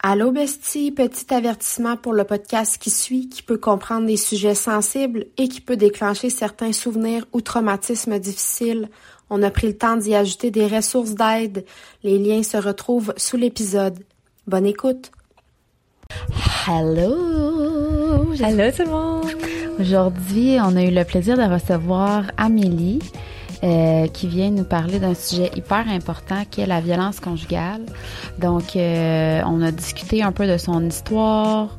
Allô bestie, petit avertissement pour le podcast qui suit, qui peut comprendre des sujets sensibles et qui peut déclencher certains souvenirs ou traumatismes difficiles. On a pris le temps d'y ajouter des ressources d'aide. Les liens se retrouvent sous l'épisode. Bonne écoute. Hello! Allô tout le monde! Aujourd'hui, on a eu le plaisir de recevoir Amélie. Euh, qui vient nous parler d'un sujet hyper important qui est la violence conjugale. Donc, euh, on a discuté un peu de son histoire.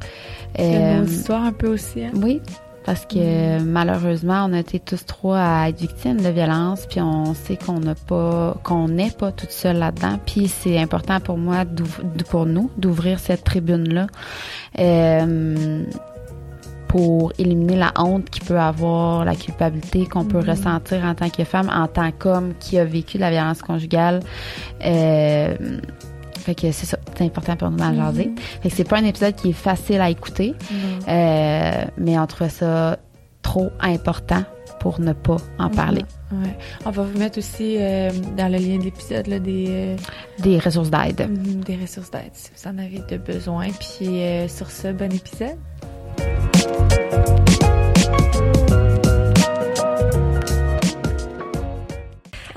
Euh, histoire un peu aussi. Hein? Oui, parce que malheureusement, on a été tous trois à être victimes de violence, puis on sait qu'on n'a pas, qu'on n'est pas toute seule là-dedans. Puis c'est important pour moi, pour nous, d'ouvrir cette tribune-là. Euh, pour éliminer la honte qui peut avoir, la culpabilité qu'on peut mm-hmm. ressentir en tant que femme, en tant qu'homme qui a vécu la violence conjugale. Euh, fait que c'est ça, c'est important pour nous d'en mm-hmm. jaser. Fait que c'est pas un épisode qui est facile à écouter, euh, mais on trouvait ça trop important pour ne pas en mm-hmm. parler. Ouais. On va vous mettre aussi euh, dans le lien de l'épisode des euh, des ressources d'aide. des ressources d'aide si vous en avez de besoin. Puis euh, sur ce, bon épisode.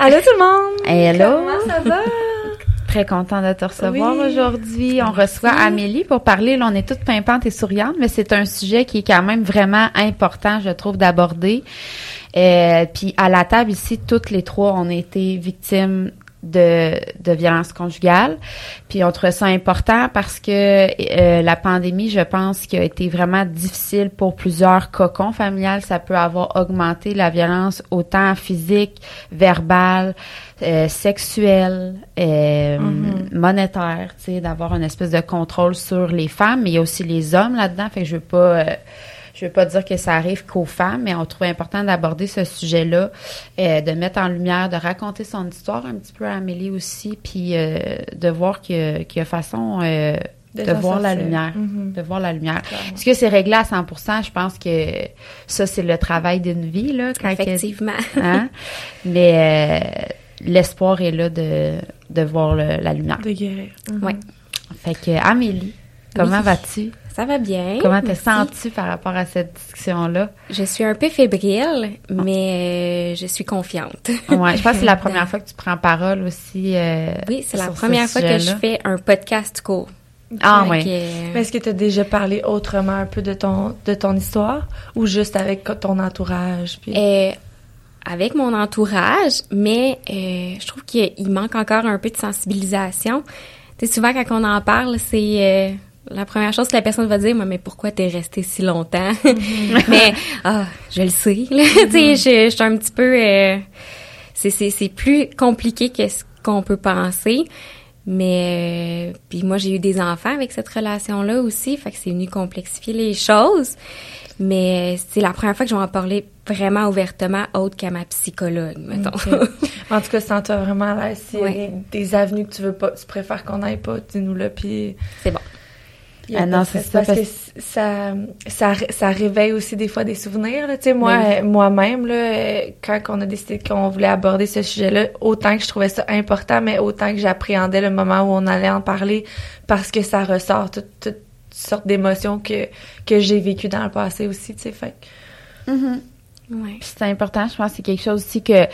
Allô tout le monde! Hello! Comment ça va? Très content de te recevoir aujourd'hui. On reçoit Amélie pour parler. Là, on est toutes pimpantes et souriantes, mais c'est un sujet qui est quand même vraiment important, je trouve, d'aborder. Euh, puis à la table ici, toutes les trois, on a été victimes de, de violence conjugale. Puis on trouvait ça important parce que euh, la pandémie, je pense, qui a été vraiment difficile pour plusieurs cocons familiales, ça peut avoir augmenté la violence autant physique, verbale, euh, sexuelle, euh, mm-hmm. monétaire, tu sais, d'avoir une espèce de contrôle sur les femmes, mais il y a aussi les hommes là-dedans. Fait que je veux pas euh, je veux pas dire que ça arrive qu'aux femmes, mais on trouve important d'aborder ce sujet-là, euh, de mettre en lumière, de raconter son histoire un petit peu à Amélie aussi, puis euh, de voir qu'il y, a façon euh, de, voir la lumière, mm-hmm. de voir la lumière. Est-ce que c'est réglé à 100%? Je pense que ça, c'est le travail d'une vie, là. Effectivement. hein? Mais l'espoir est là de, de voir la lumière. De guérir. Oui. Fait que, Amélie, comment vas-tu? Ça va bien. Comment te sens-tu par rapport à cette discussion-là? Je suis un peu fébrile, mais euh, je suis confiante. ouais, je pense que c'est la première fois que tu prends parole aussi. Euh, oui, c'est la première fois que je fais un podcast court. Ah oui. Mais est-ce que tu as déjà parlé autrement un peu de ton de ton histoire? Ou juste avec ton entourage? Puis... Euh, avec mon entourage, mais je trouve qu'il manque encore un peu de sensibilisation. Tu sais, souvent quand on en parle, c'est la première chose que la personne va dire, mais pourquoi t'es resté si longtemps? Mm-hmm. mais, ah, je le sais, tu sais, je, suis un petit peu, euh, c'est plus compliqué que ce qu'on peut penser. Mais, euh, puis moi, j'ai eu des enfants avec cette relation-là aussi, fait que c'est venu complexifier les choses. Mais c'est la première fois que je vais en parler vraiment ouvertement, autre qu'à ma psychologue, mettons. en tout cas, sens-toi vraiment à l'aise. S'il y a des, avenues que tu veux pas, tu préfères qu'on aille pas, dis-nous-le, puis... C'est bon. Ah non, c'est ça. Parce, que ça, ça, ça réveille aussi des fois des souvenirs. Tu sais, moi, moi-même, là, quand on a décidé qu'on voulait aborder ce sujet-là, autant que je trouvais ça important, mais autant que j'appréhendais le moment où on allait en parler, parce que ça ressort toutes sortes d'émotions que que j'ai vécues dans le passé aussi. Tu sais, fait. Mm-hmm. Ouais. C'est important. Je pense que c'est quelque chose aussi que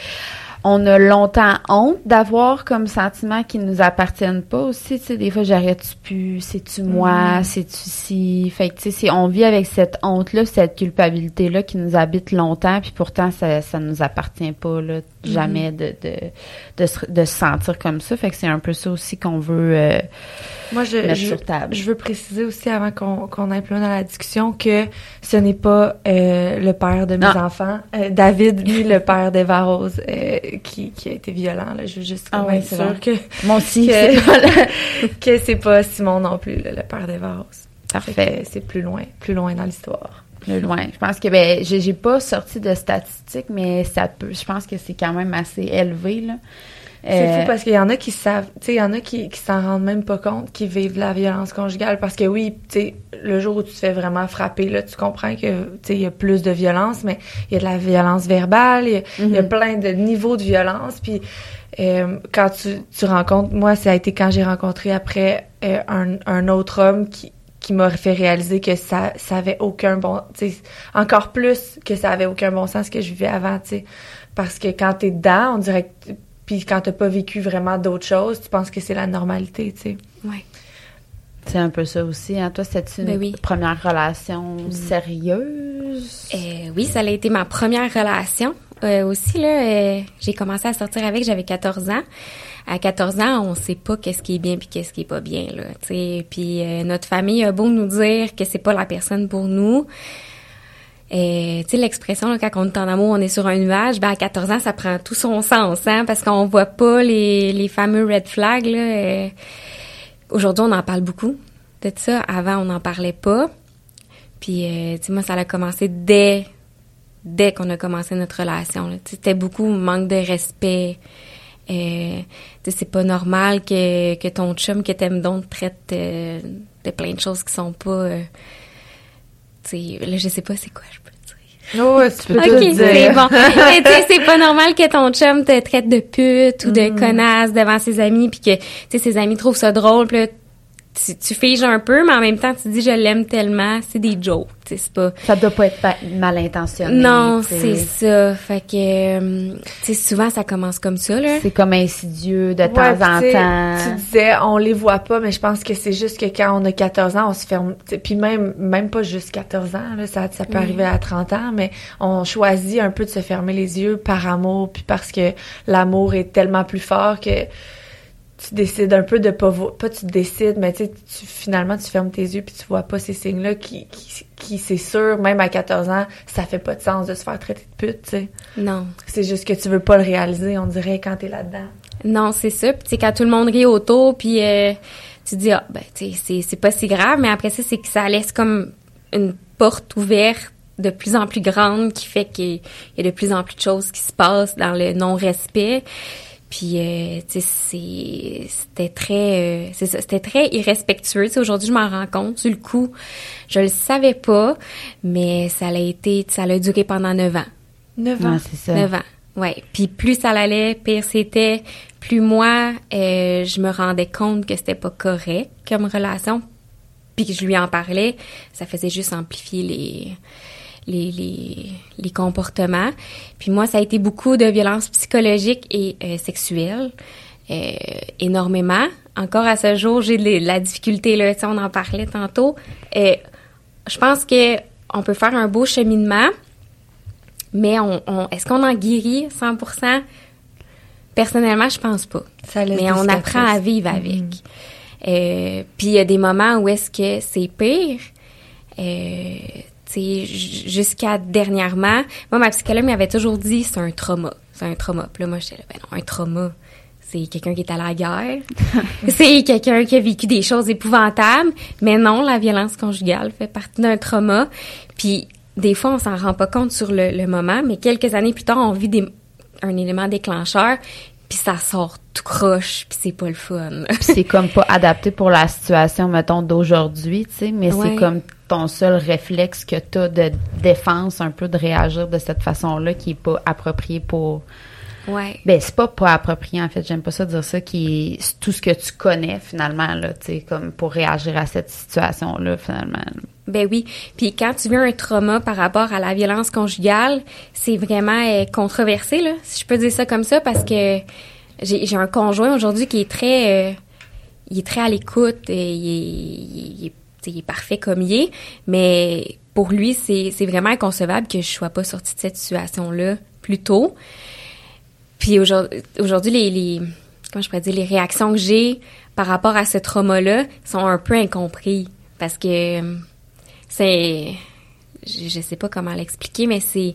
on a longtemps honte d'avoir comme sentiment qui nous appartiennent pas aussi. Tu sais, des fois, j'arrête-tu plus? C'est-tu moi? Mm. C'est-tu si? Fait que, tu sais, on vit avec cette honte-là, cette culpabilité-là qui nous habite longtemps, puis pourtant, ça, ça nous appartient pas, là, mm-hmm. jamais de, de, de, se, de se sentir comme ça. Fait que c'est un peu ça aussi qu'on veut euh, moi, je, mettre sur table. Je veux préciser aussi, avant qu'on qu'on aille plus loin dans la discussion, que ce n'est pas euh, le père de mes enfants, euh, David, ni le père d'Eva Rose, euh, qui, qui a été violent. Là. Je veux juste ah sûre que... Moi aussi, que c'est pas Simon non plus, le père d'Eva Rose. Parfait. C'est plus loin, plus loin dans l'histoire. Plus loin. Je pense que ben j'ai pas sorti de statistiques, mais ça peut. Je pense que c'est quand même assez élevé là. C'est fou euh, parce qu'il y en a qui savent, tu sais, il y en a qui, qui s'en rendent même pas compte, qui vivent la violence conjugale parce que oui, tu sais, le jour où tu te fais vraiment frapper, là, tu comprends que, tu sais, il y a plus de violence, mais il y a de la violence verbale, il y, a mhm. plein de niveaux de violence, puis euh, quand tu, tu rencontres, moi, ça a été quand j'ai rencontré après euh, un, un autre homme qui qui m'a fait réaliser que ça ça avait aucun bon tu sais encore plus que ça avait aucun bon sens que je vivais avant tu sais parce que quand t'es dedans on dirait que puis quand t'as pas vécu vraiment d'autres choses tu penses que c'est la normalité tu sais Ouais. C'est un peu ça aussi. Hein? Toi, c'était une Ben oui. première relation sérieuse? Euh, oui, ça a été ma première relation. Euh, aussi, là, euh, j'ai commencé à sortir avec, j'avais 14 ans. À 14 ans, on sait pas qu'est-ce qui est bien puis qu'est-ce qui est pas bien, là, tu sais. Puis euh, notre famille a beau nous dire que c'est pas la personne pour nous. Et tu sais l'expression quand on est en amour, on est sur un nuage. Ben à 14 ans, ça prend tout son sens, hein, parce qu'on voit pas les, les fameux red flags. Là, euh. Aujourd'hui, on en parle beaucoup de ça. Avant, on n'en parlait pas. Puis, euh, tu sais, moi, ça a commencé dès dès qu'on a commencé notre relation. C'était beaucoup manque de respect. Euh, c'est pas normal que, que ton chum que t'aimes donc te traite euh, de plein de choses qui sont pas... là, je sais pas c'est quoi je peux dire. oh tu peux Ok, tout c'est dire bon. Mais tu sais, c'est pas normal que ton chum te traite de pute ou de connasse devant ses amis, puis que tu sais ses amis trouvent ça drôle, puis tu, tu figes un peu, mais en même temps tu dis je l'aime tellement, c'est des jokes, tu sais, c'est pas. Ça doit pas être pa- mal intentionné. Non, c'est ça. Fait que euh, tu sais souvent ça commence comme ça là. C'est comme insidieux de Ouais, temps en temps. Tu disais, on les voit pas, mais je pense que c'est juste que quand on a 14 ans, on se ferme. tu sais, Puis même, même pas juste 14 ans, là, ça, ça peut arriver à 30 ans, mais on choisit un peu de se fermer les yeux par amour, puis parce que l'amour est tellement plus fort que tu décides un peu de pas vo- pas tu décides mais tu sais tu finalement tu fermes tes yeux puis tu vois pas ces signes là qui qui, qui c'est sûr même à 14 ans ça fait pas de sens de se faire traiter de pute tu sais Non. c'est juste que tu veux pas le réaliser on dirait quand t'es là dedans Non, c'est ça. Puis tu sais quand tout le monde rit autour, puis euh, tu dis ah ben tu sais c'est pas si grave, mais après ça c'est que ça laisse comme une porte ouverte de plus en plus grande qui fait qu'il y a de plus en plus de choses qui se passent dans le non-respect. Puis euh, tu sais c'est c'était très euh, c'est ça, c'était très irrespectueux. Tu sais, aujourd'hui je m'en rends compte sur le coup. Je le savais pas, mais ça a été ça a duré pendant neuf ans. 9 ans c'est ça. 9 ans. Ouais. Puis plus ça allait, pire c'était. Plus moi, euh, je me rendais compte que c'était pas correct comme relation. Puis que je lui en parlais, ça faisait juste amplifier les les, les, les comportements. Puis moi, ça a été beaucoup de violences psychologiques et euh, sexuelles. Euh, énormément. Encore à ce jour, j'ai de la difficulté, là, tu sais, on en parlait tantôt. Euh, je pense que on peut faire un beau cheminement, mais on, on- est-ce qu'on en guérit 100%? Personnellement, je pense pas. Ça Mais on apprend à vivre avec. Euh, Puis il y a des moments où est-ce que c'est pire? Euh, jusqu'à dernièrement, moi, ma psychologue m'avait toujours dit c'est un trauma. C'est un trauma. Puis là, moi, j'étais là, ben non, un trauma. C'est quelqu'un qui est à la guerre. c'est quelqu'un qui a vécu des choses épouvantables. Mais non, la violence conjugale fait partie d'un trauma. Puis des fois, on s'en rend pas compte sur le, le moment, mais quelques années plus tard, on vit des, un élément déclencheur, puis ça sort tout croche, puis c'est pas le fun. C'est comme pas adapté pour la situation, mettons, d'aujourd'hui, tu sais, mais Ouais. c'est comme ton seul réflexe que t'as de défense, un peu de réagir de cette façon-là qui est pas approprié pour... ouais. Ben, c'est pas pas approprié, en fait, j'aime pas ça dire ça, qui est tout ce que tu connais, finalement, là, tu sais, comme pour réagir à cette situation-là, finalement. Ben oui. Puis quand tu vis un trauma par rapport à la violence conjugale, c'est vraiment euh, controversé, là, si je peux dire ça comme ça, parce que j'ai j'ai un conjoint aujourd'hui qui est très... euh, il est très à l'écoute, et il est, il il est parfait comme il est, mais pour lui, c'est c'est vraiment inconcevable que je sois pas sortie de cette situation-là plus tôt. Puis aujourd'hui, les, les, comment je pourrais dire, les réactions que j'ai par rapport à ce trauma-là sont un peu incompris parce que euh, c'est, je, je sais pas comment l'expliquer, mais c'est,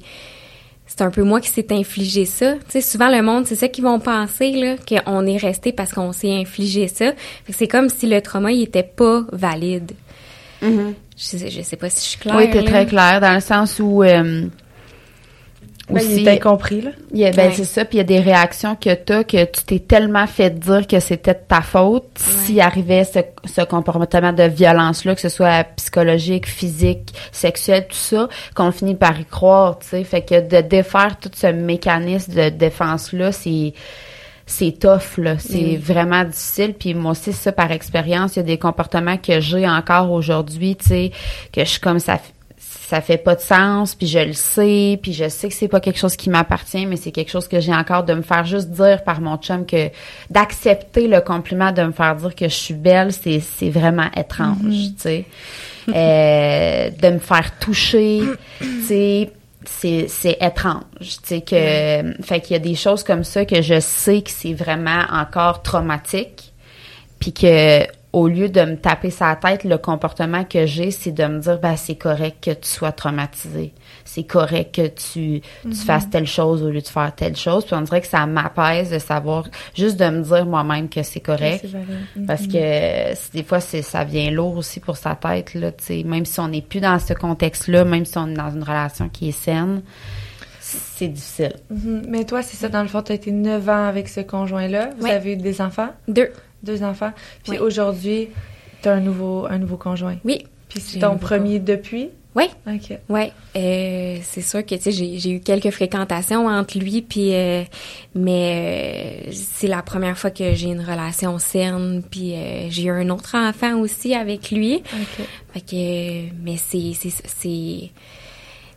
c'est un peu moi qui s'est infligé ça. Tu sais, souvent le monde, c'est ça qu'ils vont penser là, qu'on est resté parce qu'on s'est infligé ça. Fait que c'est comme si le trauma il était pas valide. je, sais, je sais pas si je suis claire. oui, t'es très clair, dans le sens où... euh, Ben, il aussi- est incompris là Il y a, ben, Ouais. c'est ça, puis il y a des réactions que t'as que tu t'es tellement fait dire que c'était de ta faute s'il arrivait ce, ce comportement de violence-là, que ce soit psychologique, physique, sexuel, tout ça, qu'on finit par y croire, tu sais. Fait que de défaire tout ce mécanisme de défense-là, c'est c'est tough là, c'est vraiment difficile. Puis moi aussi ça par expérience, il y a des comportements que j'ai encore aujourd'hui, tu sais, que je suis comme ça ça fait pas de sens, puis je le sais, puis je sais que c'est pas quelque chose qui m'appartient, mais c'est quelque chose que j'ai encore de me faire juste dire par mon chum que d'accepter le compliment de me faire dire que je suis belle, c'est c'est vraiment étrange, mm-hmm. tu sais. euh, de me faire toucher, tu sais c'est c'est étrange tu sais que fait qu'il y a des choses comme ça que je sais que c'est vraiment encore traumatique puis que au lieu de me taper sa tête, le comportement que j'ai, c'est de me dire, ben, c'est correct que tu sois traumatisé. C'est correct que tu, tu mhm. fasses telle chose au lieu de faire telle chose. Puis on dirait que ça m'apaise de savoir, juste de me dire moi-même que c'est correct. Parce mhm. que des fois, c'est, ça vient lourd aussi pour sa tête, là, tu sais. Même si on n'est plus dans ce contexte-là, même si on est dans une relation qui est saine, c'est difficile. Mhm. Mais toi, c'est ça, dans le fond, tu as été neuf ans avec ce conjoint-là. Vous avez eu des enfants? Deux. Deux enfants. Puis aujourd'hui, tu as un nouveau, un nouveau conjoint. Oui. Puis c'est ton premier depuis? Oui. OK. Oui. Euh, c'est sûr que, tu sais, j'ai eu quelques fréquentations entre lui, puis, euh, mais euh, c'est la première fois que j'ai une relation saine, puis j'ai eu un autre enfant aussi avec lui. OK. Fait que, mais c'est, c'est,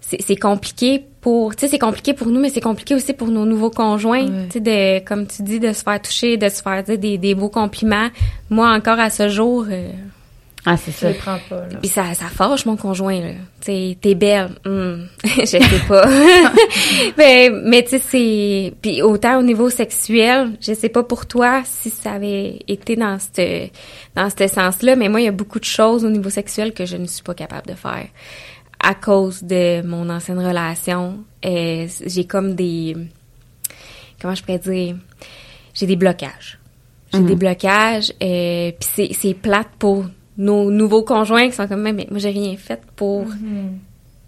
c'est compliqué pour tu sais c'est compliqué pour nous mais c'est compliqué aussi pour nos nouveaux conjoints tu sais de comme tu dis de se faire toucher de se faire dire des, des beaux compliments. Moi encore à ce jour euh, ah c'est ça. prends pas puis ça ça fâche mon conjoint là. Tu sais t'es belle. Hum, je sais pas. Mais mais tu sais c'est puis autant au niveau sexuel je sais pas pour toi si ça avait été dans ce dans ce sens là mais moi il y a beaucoup de choses au niveau sexuel que je ne suis pas capable de faire à cause de mon ancienne relation, euh, j'ai comme des comment je pourrais dire, j'ai des blocages. J'ai des mhm. blocages, euh, puis c'est plate pour nos nouveaux conjoints qui sont comme mais moi j'ai rien fait pour mhm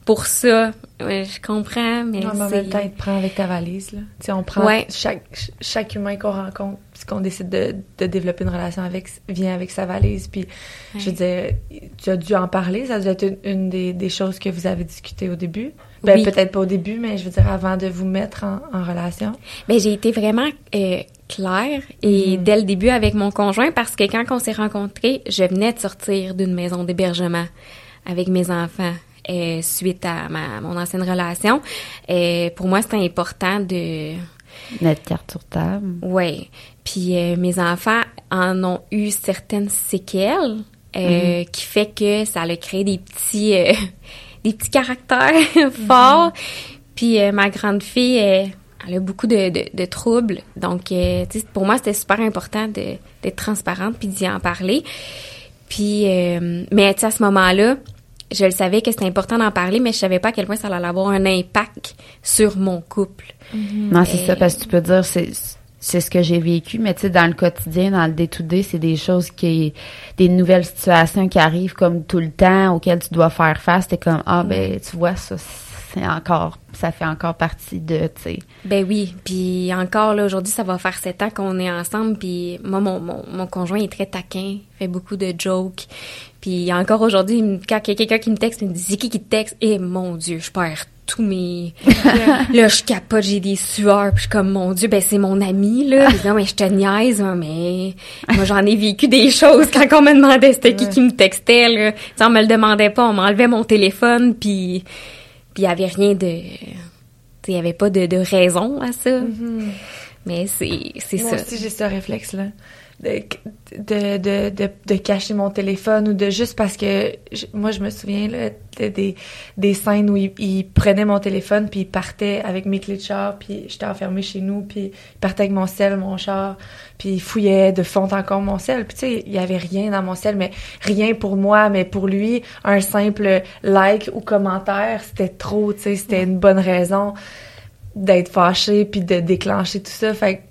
pour ça. je comprends, mais En même temps, il te prend avec ta valise, là. Tu sais, on prend chaque, chaque humain qu'on rencontre, puis qu'on décide de, de, développer une relation avec, vient avec sa valise. Puis, je veux dire, tu as dû en parler. Ça a dû être une, des, des, choses que vous avez discuté au début. Ben, peut-être pas au début, mais je veux dire, avant de vous mettre en, en relation. Mais j'ai été vraiment euh, claire et mm. dès le début avec mon conjoint parce que quand on s'est rencontrés, je venais de sortir d'une maison d'hébergement avec mes enfants. Euh, suite à ma, mon ancienne relation. Euh, pour moi, c'était important de... Mettre carte sur table. Oui. Puis euh, mes enfants en ont eu certaines séquelles euh, mm-hmm. qui fait que ça a créé des petits, des petits caractères forts. Mm-hmm. Puis ma grande fille, elle a beaucoup de, de, de troubles. Donc, pour moi, c'était super important d'être transparente puis d'y en parler. Puis, mais à ce moment-là, je le savais que c'était important d'en parler, mais je savais pas à quel point ça allait avoir un impact sur mon couple. Mm-hmm. Non, c'est ça, parce que tu peux dire, c'est c'est ce que j'ai vécu, mais tu sais, dans le quotidien, dans le day-to-day, c'est des choses qui, des nouvelles situations qui arrivent comme tout le temps, auxquelles tu dois faire face. T'es comme, ah, ben, tu vois, ça, c'est encore, ça fait encore partie de, tu sais. Ben oui, puis encore, là, aujourd'hui, ça va faire sept ans qu'on est ensemble, puis moi, mon, mon, mon conjoint est très taquin, fait beaucoup de jokes, puis encore aujourd'hui, quand il y a quelqu'un qui me texte, il me dit c'est qui qui te texte? Et mon Dieu, je perds tous mes là je capote, j'ai des sueurs, puis je suis comme mon Dieu, ben c'est mon ami là. non mais je te niaise, hein, mais moi j'en ai vécu des choses quand on me demandait c'était qui qui me textait là. T'sais, on me le demandait pas, on m'enlevait mon téléphone puis puis il y avait rien de il y avait pas de, de raison à ça. Mm-hmm. Mais c'est ça. Moi aussi j'ai ce réflexe là de, de, de, de, cacher mon téléphone ou de juste parce que moi je me souviens là, des, des scènes où il, il, prenait mon téléphone puis il partait avec mes clés de char puis j'étais enfermée chez nous puis il partait avec mon sel mon char puis il fouillait de fond encore mon sel. Puis tu sais il y avait rien dans mon sel mais rien pour moi mais pour lui un simple like ou commentaire c'était trop tu sais c'était une bonne raison d'être fâché puis de déclencher tout ça. Fait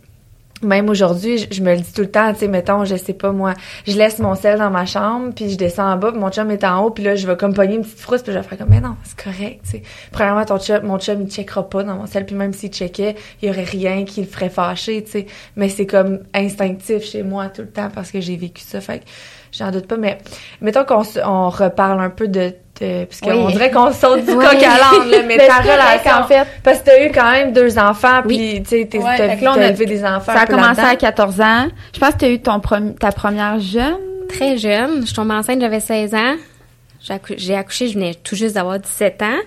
même aujourd'hui, je, me le dis tout le temps, tu sais, mettons, je sais pas moi, je laisse mon sel dans ma chambre, puis je descends en bas, puis mon chum est en haut, puis là, je vais comme pogner une petite frousse, puis je vais faire comme, mais non, c'est correct, tu sais. Premièrement, ton chum, mon chum, il checkera pas dans mon sel, puis même s'il checkait, il y aurait rien qui le ferait fâcher, tu sais. Mais c'est comme instinctif chez moi tout le temps parce que j'ai vécu ça, fait que j'en doute pas. Mais mettons qu'on on reparle un peu de de parce qu'on dirait qu'on saute du coq à l'âne, là, mais Ben, ta relation, en fait. parce que t'as eu quand même deux enfants, Oui. puis tu sais, t'es- Ouais, t'as fait que là, on t'as a- élevé des enfants. Ça a commencé à 14 ans. Je pense que tu as eu ton ta première jeune. Très jeune. Je suis tombée enceinte, j'avais 16 ans. J'ai accou- J'ai accouché, je venais tout juste d'avoir 17 ans.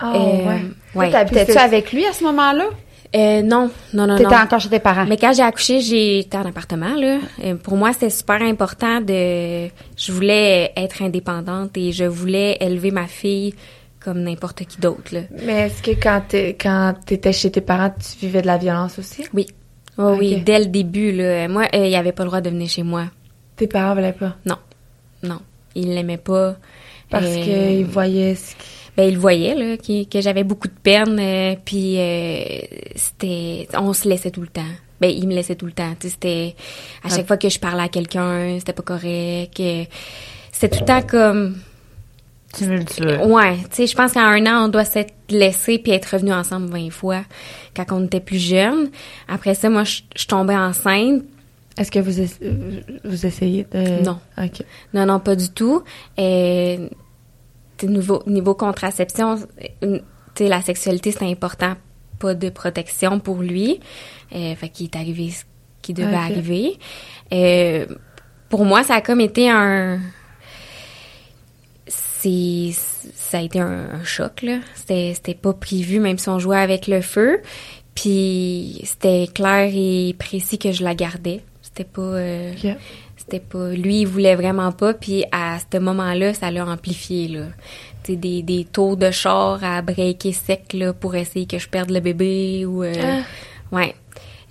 Ah, Euh, ouais. ouais. T'habitais-tu avec lui à ce moment-là? Euh, non, non, non, T'étais non. encore chez tes parents? Mais quand j'ai accouché, j'étais en appartement là. Euh, pour moi, c'était super important de. Je voulais être indépendante et je voulais élever ma fille comme n'importe qui d'autre là. Mais est-ce que quand t'es- quand t'étais chez tes parents, tu vivais de la violence aussi? Oui. Oh, Oui, dès le début là. Moi, euh, il avait pas le droit de venir chez moi. Tes parents voulaient pas? Non, non, il l'aimait pas. Parce Euh, qu'ils voyaient ce qui... Ben, il voyait là, que j'avais beaucoup de peine, euh, puis euh, c'était, on se laissait tout le temps. Ben, il me laissait tout le temps. tu C'était à chaque fois que je parlais à quelqu'un, c'était pas correct. euh, C'était tout le temps comme, Tumultueux. ouais. Tu sais, je pense qu'à un an, on doit s'être laissé puis être revenu ensemble 20 fois quand on était plus jeunes. Après ça, moi, je je tombais enceinte. Est-ce que vous, vous essayez de... Non. Non, non, pas du tout. Euh, t'sais, niveau, niveau contraception, euh, tu sais, la sexualité, c'est important. Pas de protection pour lui. Euh, fait qu'il est arrivé ce qui devait arriver. Euh, pour moi, ça a comme été un... C'est... Ça a été un, un choc, là. C'était, c'était pas prévu, même si on jouait avec le feu. Puis c'était clair et précis que je la gardais. C'était pas... euh. C'était pas lui il voulait vraiment pas puis à ce moment-là ça l'a amplifié là. Tu sais des, des tours de char à breaker sec là pour essayer que je perde le bébé ou euh, Ah. ouais.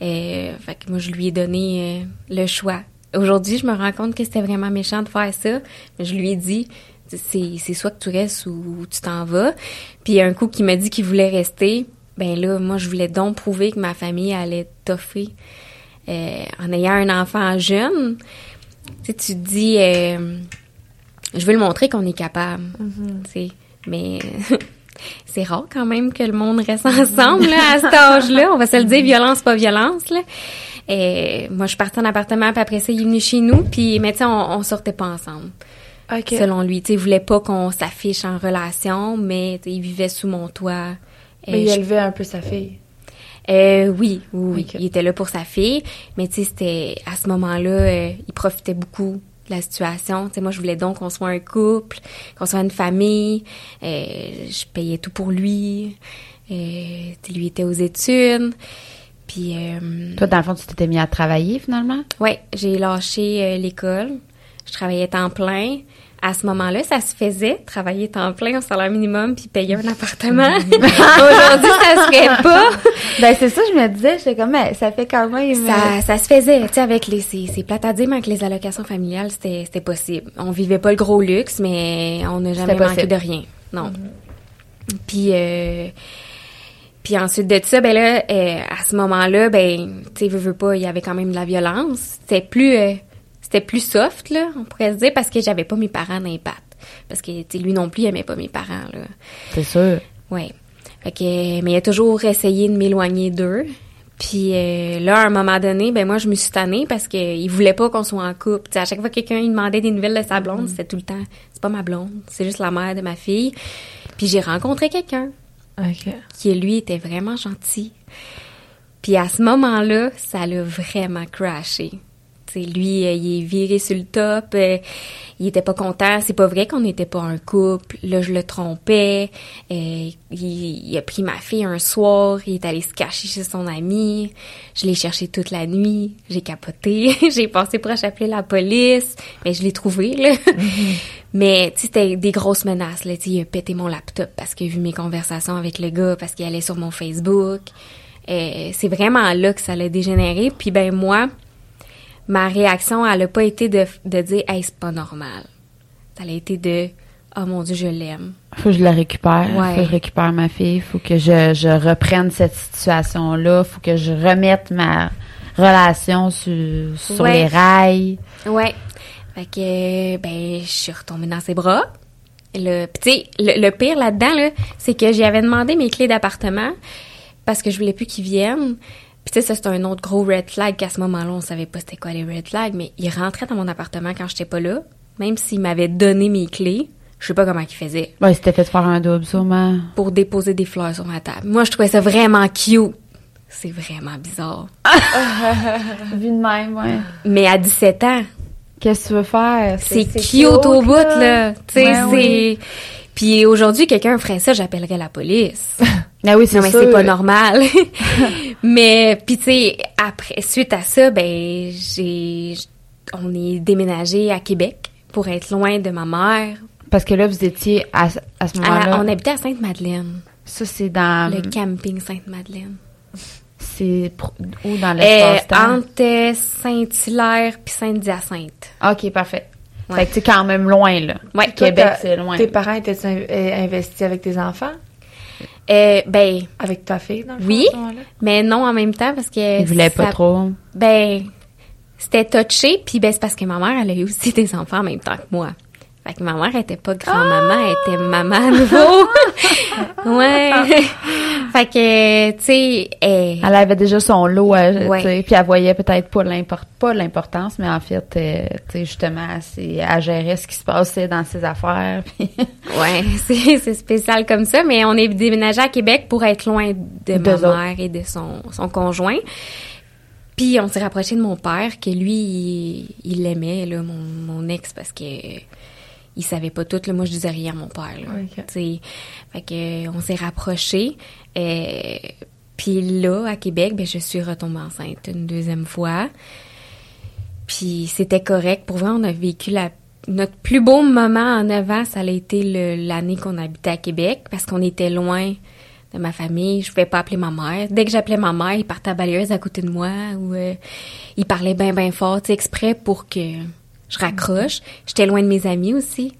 Euh, fait que moi je lui ai donné euh, le choix. Aujourd'hui je me rends compte que c'était vraiment méchant de faire ça mais je lui ai dit c'est c'est soit que tu restes ou tu t'en vas. Puis un coup qui m'a dit qu'il voulait rester ben là moi je voulais donc prouver que ma famille allait toffer euh, en ayant un enfant jeune, tu tu te dis, euh, je veux le montrer qu'on est capable, sais, mais c'est rare quand même que le monde reste ensemble là, à cet âge-là. On va se le dire, violence, pas violence. Là. Et moi, je suis partie en appartement, puis après ça, il est venu chez nous, puis mais tu sais, on, on sortait pas ensemble. Selon lui, tu sais, il voulait pas qu'on s'affiche en relation, mais il vivait sous mon toit. Mais il je- élevait un peu sa fille. Euh, oui, oui, oui. Il était là pour sa fille, mais tu sais, c'était à ce moment-là, euh, il profitait beaucoup de la situation. Tu sais, moi, je voulais donc qu'on soit un couple, qu'on soit une famille. Euh, je payais tout pour lui. Euh, lui était aux études. Puis, euh, Toi, dans le fond, tu t'étais mis à travailler finalement? ouais, j'ai lâché l'école. Je travaillais temps plein. À ce moment-là, ça se faisait, travailler temps plein au salaire minimum puis payer un appartement. Aujourd'hui, ça se ferait pas. Ben, c'est ça, je me disais. J'étais comme, mais ça fait quand même. Ça, ça se faisait, tu sais, avec les, c'est, c'est plate à dire, mais avec les allocations familiales, c'était, c'était possible. On vivait pas le gros luxe, mais on n'a jamais manqué de rien. Non. Puis, euh, puis ensuite de ça, ben là, euh, à ce moment-là, ben, tu sais, veux, veux pas, il y avait quand même de la violence. C'était plus, euh, c'était plus soft, là, on pourrait se dire, parce que j'avais pas mes parents dans les pattes. Parce que, lui non plus, il aimait pas mes parents, là. C'est sûr. Que, mais il a toujours essayé de m'éloigner d'eux. Puis euh, là, à un moment donné, ben moi, je me suis tannée parce qu'il voulait pas qu'on soit en couple. Tu sais, à chaque fois que quelqu'un il demandait des nouvelles de sa blonde, c'était tout le temps, c'est pas ma blonde, c'est juste la mère de ma fille. Puis j'ai rencontré quelqu'un qui, lui, était vraiment gentil. Puis à ce moment-là, ça l'a vraiment crashé. Lui, euh, il est viré sur le top. euh, il était pas content. C'est pas vrai qu'on n'était pas un couple. Là, je le trompais. euh, il, il a pris ma fille un soir. Il est allé se cacher chez son ami. Je l'ai cherché toute la nuit. J'ai capoté. J'ai pensé pour appeler la police. Mais je l'ai trouvé, là. Mais, tu sais, c'était des grosses menaces, là. Il a pété mon laptop parce qu'il a vu mes conversations avec le gars, parce qu'il allait sur mon Facebook. C'est vraiment là que ça l'a dégénéré. Puis, ben, moi, ma réaction, elle a pas été de, de dire, hey, c'est pas normal. Ça a été de, oh mon Dieu, je l'aime. Faut que je la récupère. Ouais. Faut que je récupère ma fille. Faut que je, je reprenne cette situation-là. Faut que je remette ma relation sur, sur Ouais. les rails. Ouais. Fait que, ben, je suis retombée dans ses bras. Le, pis le, le pire là-dedans, là, c'est que j'y avais demandé mes clés d'appartement parce que je voulais plus qu'ils viennent. Puis tu sais, ça, c'est un autre gros red flag qu'à ce moment-là, on savait pas c'était quoi les red flags, mais il rentrait dans mon appartement quand j'étais pas là, même s'il m'avait donné mes clés. Je sais pas comment il faisait. Ouais, c'était fait faire un double, sûrement. Pour déposer des fleurs sur ma table. Moi, je trouvais ça vraiment cute. C'est vraiment bizarre. Vu de même, ouais. Mais à 17 ans, Qu'est-ce que tu veux faire? c'est cute au bout, là. Tu sais, Ouais, c'est... oui. Puis aujourd'hui, quelqu'un ferait ça, j'appellerais la police. Ah oui, c'est non, mais c'est pas normal. mais, puis tu sais, après, suite à ça, ben, j'ai... On est déménagé à Québec pour être loin de ma mère. Parce que là, vous étiez à, à ce moment-là. on habitait à Sainte-Madeleine, Ça, c'est dans. le camping Sainte-Madeleine. C'est où dans Euh, l'espace-temps? entre Saint-Hilaire puis Sainte-Hyacinthe. OK, parfait. Ouais. Fait que c'est quand même loin, là. Ouais. Québec, c'est loin. Tes parents étaient investis avec tes enfants? Euh, ben, Avec ta fille, dans le fond, Oui. mais non en même temps parce que... Ils voulaient pas ça- trop. Ben, c'était touché, puis ben, c'est parce que ma mère, elle a eu aussi des enfants en même temps que moi. Fait que ma mère était pas grand-maman, elle était maman à nouveau. ouais. fait que, tu sais, elle- Elle avait déjà son lot, à, tu Ouais. sais, puis elle voyait peut-être pas l'import pas l'importance, mais en fait, euh, tu sais, justement, c'est elle gérait ce qui se passait dans ses affaires. puis- ouais, c'est c'est spécial comme ça, mais on est déménagé à Québec pour être loin de ma autres. mère et de son, son conjoint. Puis on s'est rapproché de mon père, que lui, il il l'aimait, là, mon, mon ex, parce que il savait pas tout. Là. Moi, je disais rien à mon père. Là. Fait que euh, on s'est rapprochés. Euh, puis là, à Québec, ben, je suis retombée enceinte une deuxième fois. Puis c'était correct. Pour vrai, on a vécu la, notre plus beau moment en avant, ça a été l'année qu'on habitait à Québec parce qu'on était loin de ma famille. Je pouvais pas appeler ma mère. Dès que j'appelais ma mère, il partait à balayeuse à côté de moi ou euh, il parlait bien, bien fort, exprès pour que je raccroche. J'étais loin de mes amis aussi.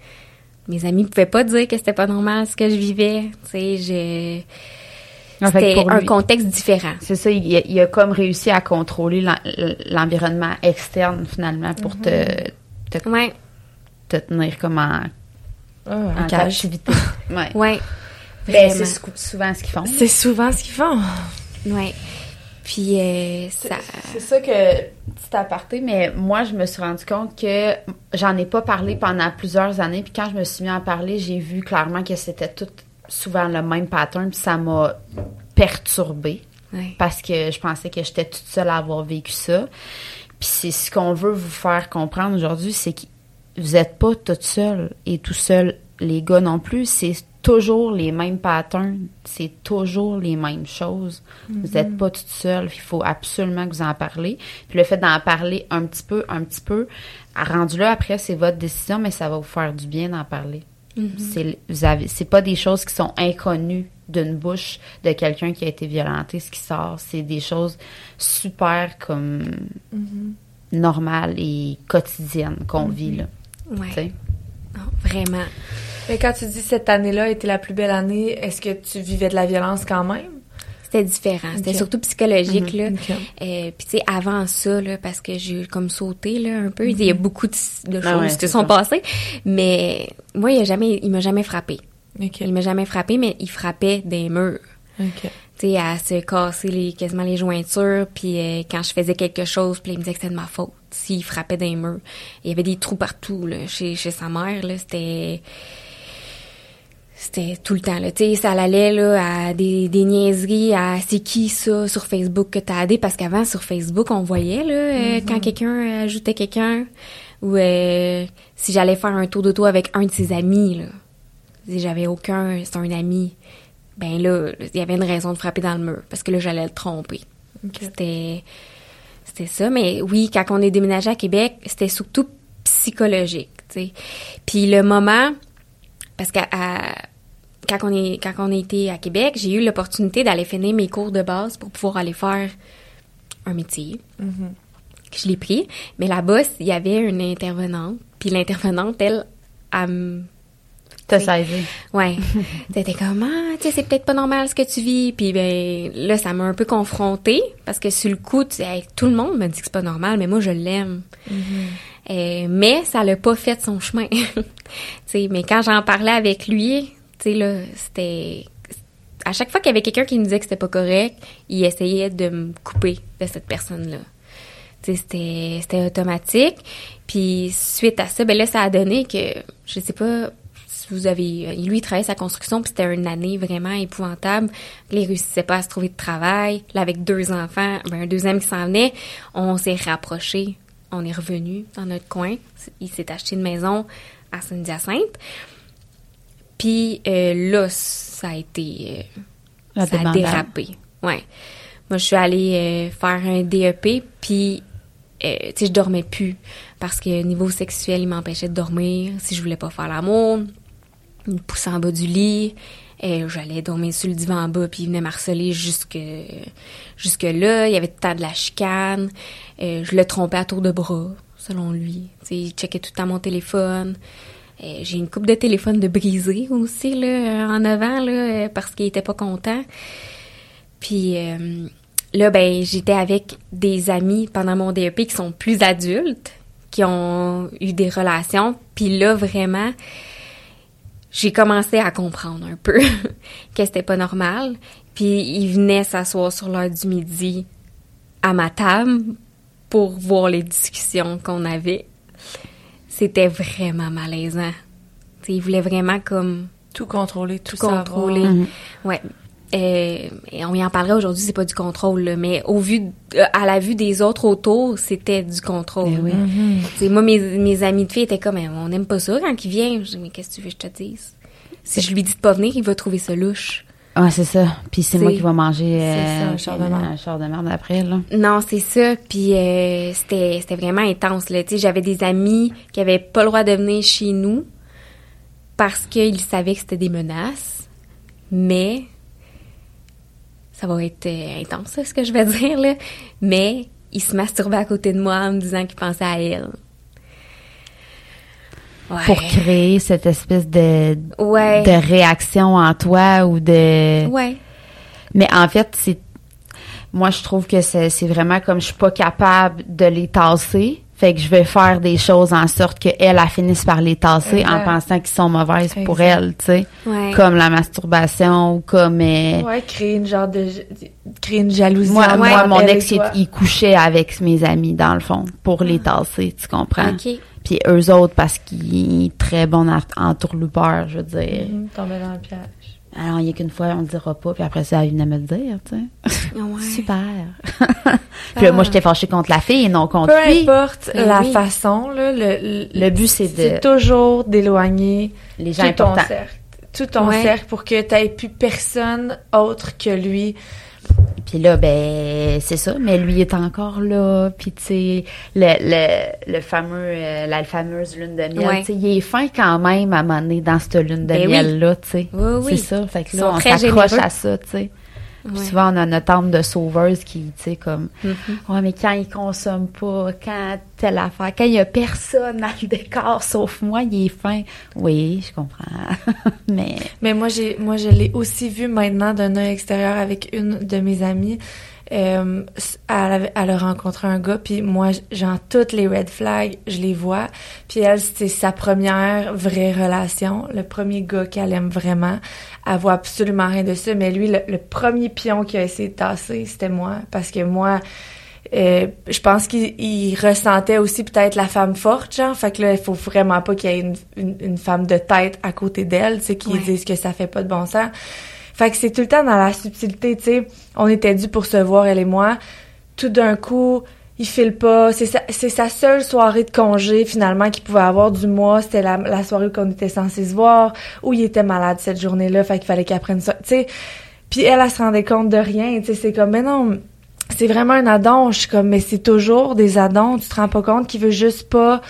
Mes amis pouvaient pas dire que c'était pas normal ce que je vivais. Tu sais, je... En fait, C'était un lui- contexte différent. C'est ça, il a, il a comme réussi à contrôler l'en- l'environnement externe, finalement, pour te, te, Ouais, te tenir comme en, Ah, en captivité. Ouais. ouais. Ben, c'est sou- souvent ce qu'ils font. C'est souvent ce qu'ils font. Ouais. Puis euh, ça... C'est ça que petit aparté, mais moi je me suis rendu compte que j'en ai pas parlé pendant plusieurs années, puis quand je me suis mis à en parler, j'ai vu clairement que c'était tout souvent le même pattern, puis ça m'a perturbée parce que je pensais que j'étais toute seule à avoir vécu ça. Puis c'est ce qu'on veut vous faire comprendre aujourd'hui, c'est que vous êtes pas toute seule et tout seul, les gars non plus, c'est toujours les mêmes patterns, c'est toujours les mêmes choses. Vous n'êtes pas toute seule, il faut absolument que vous en parlez. Puis le fait d'en parler un petit peu, un petit peu, rendu là après c'est votre décision, mais ça va vous faire du bien d'en parler. C'est vous avez c'est pas des choses qui sont inconnues d'une bouche de quelqu'un qui a été violenté ce qui sort, c'est des choses super comme normales et quotidiennes qu'on vit là. Ouais. Vraiment. Mais quand tu dis cette année-là a été la plus belle année, est-ce que tu vivais de la violence quand même? C'était différent. C'était Ok. surtout psychologique, là. Ok. Euh, Puis, tu sais, avant ça, là, parce que j'ai comme sauté, là, un peu, il y a beaucoup de, de choses Ah ouais, qui sont ça. passées. Mais moi, il a jamais, il m'a jamais frappé. OK. Il m'a jamais frappé, mais il frappait des murs. Tu sais, à se casser les, quasiment les jointures, puis euh, quand je faisais quelque chose, puis il me disait que c'était de ma faute. S'il frappait des murs. Il y avait des trous partout, là, chez, chez sa mère, là, c'était... C'était tout le temps, là. Tu sais, ça allait, là, à des, des niaiseries, à c'est qui ça sur Facebook que t'as aidé? Parce qu'avant, sur Facebook, on voyait, là, euh, quand quelqu'un ajoutait quelqu'un, ou euh, si j'allais faire un tour d'auto avec un de ses amis, là. Si j'avais aucun, c'est un ami, ben là, il y avait une raison de frapper dans le mur, parce que là, j'allais le tromper. C'était c'était ça. Mais oui quand on est déménagé à Québec c'était surtout psychologique puis le moment parce que quand on est quand on a été à Québec j'ai eu l'opportunité d'aller finir mes cours de base pour pouvoir aller faire un métier. Je l'ai pris. Mais là-bas il y avait une intervenante. Puis l'intervenante elle elle T'as saisi. Ouais. T'étais comme, ah, tu sais, c'est peut-être pas normal ce que tu vis. Puis ben, là, ça m'a un peu confrontée parce que sur le coup, tu sais, hey, tout le monde me dit que c'est pas normal, mais moi, je l'aime. Euh, mais ça l'a pas fait son chemin. tu sais, mais quand j'en parlais avec lui, tu sais, là, c'était... À chaque fois qu'il y avait quelqu'un qui me disait que c'était pas correct, il essayait de me couper de cette sais, c'était, c'était automatique. Puis suite à ça, ben là, ça a donné que, je sais pas, vous avez, lui, il travaillait sa construction, puis c'était une année vraiment épouvantable. Il réussissait pas à se trouver de travail. Là, avec deux enfants, ben, un deuxième qui s'en venait, on s'est rapprochés. On est revenu dans notre coin. Il s'est acheté une maison à Saint-Hyacinthe. Puis euh, là, ça a été... Euh, ça a dérapé. Ouais. Moi, je suis allée euh, faire un DEP, puis euh, tu sais, je dormais plus parce que niveau sexuel, il m'empêchait de dormir. Si je voulais pas faire l'amour, il me poussait en bas du lit. et euh, J'allais dormir sur le divan en bas, puis il venait m'harceler jusque, jusque là. Il y avait tout le temps de la chicane. Euh, je le trompais à tour de bras, selon lui. il checkait tout le temps mon téléphone. Euh, J'ai une coupe de téléphone de brisé aussi, là, en avant, là, parce qu'il était pas content. Puis là, ben, j'étais avec des amis pendant mon DEP qui sont plus adultes, qui ont eu des relations. Puis là, vraiment, j'ai commencé à comprendre un peu que c'était pas normal. Puis ils venaient s'asseoir sur l'heure du midi à ma table pour voir les discussions qu'on avait. C'était vraiment malaisant. T'sais, ils voulaient vraiment comme tout contrôler, tout, tout contrôler. Mm -hmm. Ouais, et on y en parlerait aujourd'hui, c'est pas du contrôle, là, mais au vu, de, à la vue des autres autour, c'était du contrôle. Eh oui. Mm -hmm. Moi, mes, mes amis de filles étaient comme, on n'aime pas ça quand il vient. Je dis, mais qu'est-ce que tu veux que je te dise? Si je lui dis de pas venir, il va trouver ça louche. Ah, c'est ça. Puis c'est moi qui vais manger euh, ça, un char de merde, un char de merde après, là. Non, c'est ça. Puis euh, c'était c'était vraiment intense, là. Tu sais, j'avais des amis qui avaient pas le droit de venir chez nous parce qu'ils savaient que c'était des menaces. Mais ça va être euh, intense, ce que je vais dire, là. Mais il se masturbait à côté de moi en me disant qu'il pensait à elle. Ouais. Pour créer cette espèce de, ouais. de réaction en toi ou de... Ouais. Mais en fait, c'est... Moi, je trouve que c'est vraiment comme je suis pas capable de les tasser. Fait que je vais faire des choses en sorte qu'elle, elle finisse par les tasser exact. en pensant qu'ils sont mauvaises exact. pour elle, tu sais. Ouais. Comme la masturbation ou comme... Euh, ouais, créer une genre de... créer une jalousie. Moi, moi ouais, mon ex, il, il, couchait avec mes amis, dans le fond, pour les tasser, tu comprends? OK. Puis eux autres, parce qu'ils sont très bons en, je veux dire. Mm -hmm, tomber dans le piège. Alors, il n'y a qu'une fois, on ne dira pas, puis après ça, elle venait me le dire, tu sais. Ouais. Super. puis là, moi, j'étais fâchée contre la fille et non contre Peu lui. importe Mais la oui. façon, là, le, le, Le but, c'est de... c'est toujours d'éloigner Les gens tout ton importants. cercle. Tout ton Ouais. cercle pour que tu n'aies plus personne autre que lui. Puis là, ben, c'est ça, mais lui est encore là. Puis, tu sais, le, le, le fameux, euh, la fameuse lune de miel, Ouais. tu sais, il est fin quand même à m'amener dans cette lune de Ben oui. miel-là, tu sais. Oui, oui. C'est ça. Fait que là, on s'accroche à ça, tu sais. Puis souvent, on a notre âme de sauveuse qui, tu sais, comme, Mhm. ouais, mais quand il consomme pas, quand telle affaire, quand il y a personne dans le décor sauf moi, il est fin. Oui, je comprends. mais, Mais moi, j'ai, moi, je l'ai aussi vu maintenant d'un œil extérieur avec une de mes amies. Euh, elle, elle a rencontré un gars, puis moi, genre, toutes les red flags, je les vois. Puis elle, c'était sa première vraie relation, le premier gars qu'elle aime vraiment. Elle voit absolument rien de ça, mais lui, le, le premier pion qui a essayé de tasser, c'était moi. Parce que moi, euh, je pense qu'il il ressentait aussi peut-être la femme forte, genre. Fait que là, il faut vraiment pas qu'il y ait une, une, une femme de tête à côté d'elle, tu sais, qui Ouais. disent que ça fait pas de bon sens. Fait que c'est tout le temps dans la subtilité, tu sais. On était dû pour se voir, elle et moi. Tout d'un coup, il file pas. C'est sa, seule soirée de congé, finalement, qu'il pouvait avoir du mois. C'était la, soirée qu'on était censé se voir, où il était malade cette journée-là, fait qu'il fallait qu'il apprenne ça. Puis elle, elle se rendait compte de rien, tu sais. C'est comme, mais non, c'est vraiment un addon. Je suis comme, mais c'est toujours des addons. Tu te rends pas compte qu'il veut juste pas.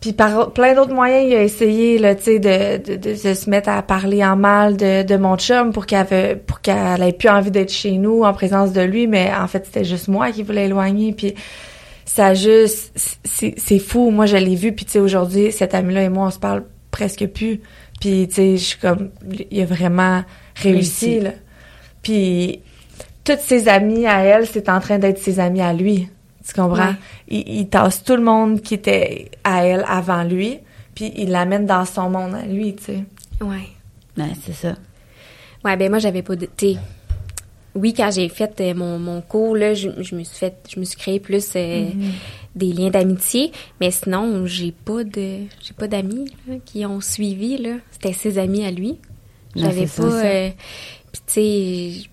Puis par plein d'autres moyens, il a essayé là, tu sais, de, de, de, de se mettre à parler en mal de, de mon chum pour qu'elle pour qu'elle ait plus envie d'être chez nous en présence de lui, mais en fait c'était juste moi qui voulais éloigner. Puis ça juste, c'est c'est fou. Moi je l'ai vu. Puis tu sais aujourd'hui, cet ami-là et moi on se parle presque plus. Puis tu sais, je suis comme, il a vraiment réussi Réussi. là. Puis toutes ses amies à elle, c'est en train d'être ses amies à lui. Tu comprends? Ouais. Il, il tasse tout le monde qui était à elle avant lui, puis il l'amène dans son monde à lui, tu sais. Ouais. ouais, c'est ça. Ouais, ben moi, j'avais pas de. t'sais, oui, quand j'ai fait euh, mon, mon cours, là, je, je me suis fait. Je me suis créé plus euh, des liens d'amitié, mais sinon, j'ai pas de j'ai pas d'amis qui ont suivi là. C'était ses amis à lui. J'avais pas euh, puis tu sais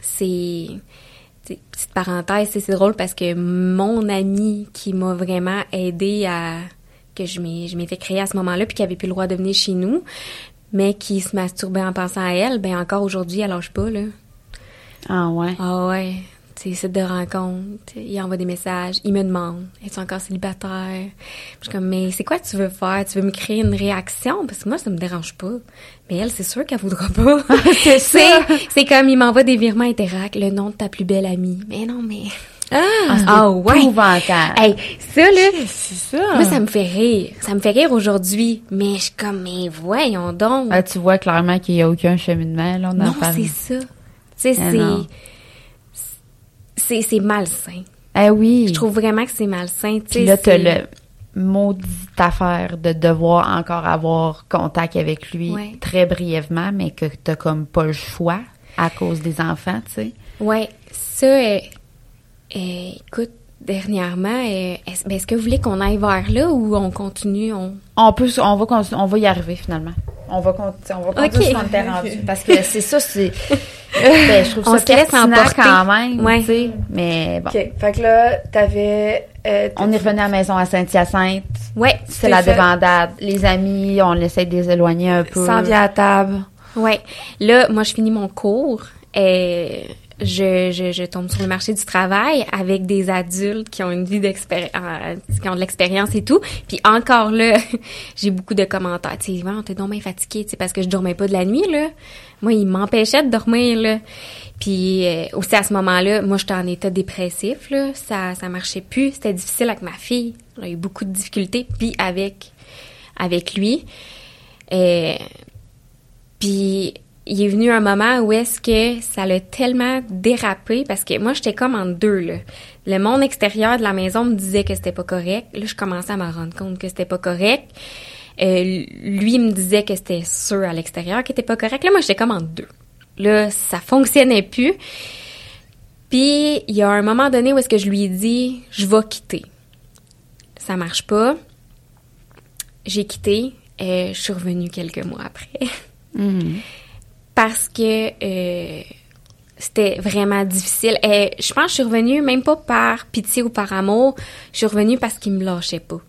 c'est petite parenthèse, c'est drôle parce que mon ami qui m'a vraiment aidé à que je m'étais créée à ce moment-là puis qui avait plus le droit de venir chez nous, mais qui se masturbait en pensant à elle, ben encore aujourd'hui, elle lâche pas là. Ah ouais. Ah ouais c'est site de rencontre, il envoie des messages, il me demande, es-tu encore célibataire? je suis comme, mais c'est quoi que tu veux faire? Tu veux me créer une réaction? Parce que moi, ça me dérange pas. Mais elle, c'est sûr qu'elle voudra pas. c'est. C'est comme, il m'envoie des virements Interac, le nom de ta plus belle amie. Mais non, mais... Ah, ah, ah ouais. Hey, ça là, c'est ça. Moi ça me fait rire, ça me fait rire aujourd'hui, mais je suis comme mais voyons donc. Ah, tu vois clairement qu'il y a aucun cheminement là, on Non, c'est ça. Tu sais ah, c'est c'est malsain. Ah oui. Je trouve vraiment que c'est malsain. Puis là, t'as le maudite affaire de devoir encore avoir contact avec lui très brièvement, mais que t'as comme pas le choix à cause des enfants, tu sais. Ouais, ça, euh, euh, écoute, dernièrement, ben, est-ce, que vous voulez qu'on aille vers là ou on continue? On, on peut, on va, on va y arriver finalement. On va, on va continuer sur le Parce que c'est ça, c'est. ben, je trouve on ça pertinent quand même, ouais. tu sais. Mais bon. OK. Fait que là, t'avais... Euh, on est revenu à la maison à Saint-Hyacinthe. Ouais. C'est la débandade. Les amis, on essaie de les éloigner un peu. Sans vient à table. Ouais. Là, moi, je finis mon cours. Et je, je, je, tombe sur le marché du travail avec des adultes qui ont une vie d'expérience, euh, qui ont de l'expérience et tout. Puis encore là, j'ai beaucoup de commentaires. Tu sais, t'es donc bien fatigué, tu sais, parce que je dormais pas de la nuit, là. Moi, il m'empêchait de dormir, là. Puis euh, aussi à ce moment-là, moi, j'étais en état dépressif, là. Ça, ça marchait plus. C'était difficile avec ma fille. J'ai eu beaucoup de difficultés. Puis avec, avec lui. Euh, puis il est venu un moment où est-ce que ça l'a tellement dérapé parce que moi j'étais comme en deux là. Le monde extérieur de la maison me disait que c'était pas correct. Là je commençais à me rendre compte que c'était pas correct. Euh, lui me disait que c'était sûr à l'extérieur qui était pas correct. Là moi j'étais comme en deux. Là ça fonctionnait plus. Puis il y a un moment donné où est-ce que je lui ai dit je vais quitter. Ça marche pas. J'ai quitté. et je suis revenue quelques mois après. Mm-hmm parce que euh, c'était vraiment difficile. Et je pense que je suis revenue même pas par pitié ou par amour, je suis revenue parce qu'il me lâchait pas.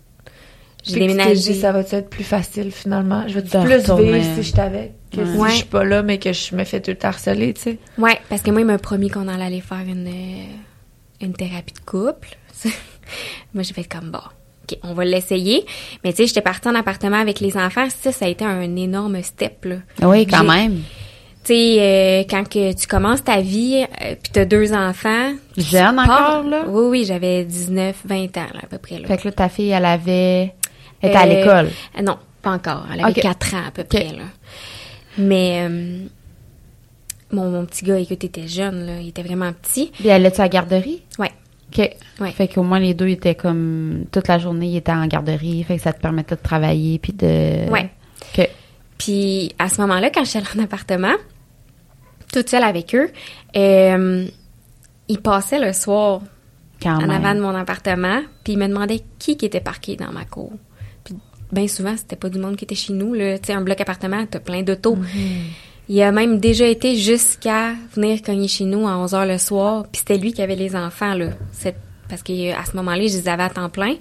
J'ai déménagé. ça va être plus facile finalement? Je vais plus vivre si je t'avais que si je suis pas là, mais que je me fais tout harceler, tu sais. Ouais, parce que moi, il m'a promis qu'on allait aller faire une, euh, une thérapie de couple. moi, j'ai fait comme, bon, OK, on va l'essayer. Mais tu sais, j'étais partie en appartement avec les enfants. Ça, ça a été un énorme step, là. Oui, quand même. Tu sais, euh, quand que tu commences ta vie, euh, puis t'as deux enfants. Jeune encore, là? Oui, oui, j'avais 19, 20 ans, là, à peu près. Là. Fait que là, ta fille, elle avait... Elle était à euh, l'école? non, pas encore. Elle avait 4 ans, à peu près, là. Mais... mon, mon, petit gars, écoute, était jeune, là. Il était vraiment petit. Puis elle était à la garderie? Oui. OK. Ouais. Fait qu'au moins, les deux étaient comme... Toute la journée, ils étaient en garderie. Fait que ça te permettait de travailler, puis de... Ouais. OK. Puis à ce moment-là, quand j'étais en appartement, toute seule avec eux, euh, ils passaient le soir en avant de mon appartement, puis ils me demandaient qui qui était parqué dans ma cour. Puis bien souvent, c'était pas du monde qui était chez nous. Tu sais, un bloc appartement, t'as plein d'autos. Mm-hmm. Il a même déjà été jusqu'à venir cogner chez nous à 11 h le soir, puis c'était lui qui avait les enfants, là. Parce qu'à ce moment-là, je les avais à temps plein.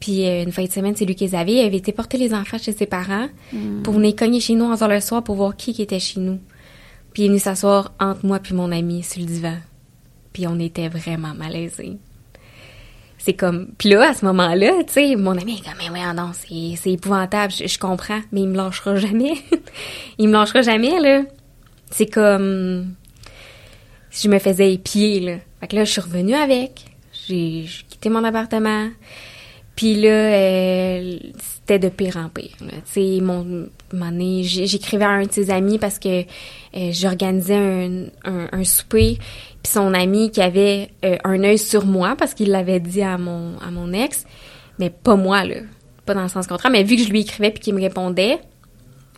Puis euh, une fin de semaine, c'est lui qui les avait. Il avait été porter les enfants chez ses parents mm. pour venir cogner chez nous en heure le soir pour voir qui, qui était chez nous. Puis il est venu s'asseoir entre moi puis mon ami sur le divan. Puis on était vraiment malaisés. C'est comme... Puis là, à ce moment-là, tu sais, mon ami est comme, mais ouais, non, c'est épouvantable, je, comprends, mais il me lâchera jamais. il me lâchera jamais, là. C'est comme... Si je me faisais épier, là. Fait que là, je suis revenue avec. J'ai quitté mon appartement. Puis là, euh, c'était de pire en pire. Tu sais, mon, j'écrivais à un de ses amis parce que euh, j'organisais un, un, souper, puis son ami qui avait euh, un œil sur moi parce qu'il l'avait dit à mon à mon ex, mais pas moi là, pas dans le sens contraire. Mais vu que je lui écrivais puis qu'il me répondait,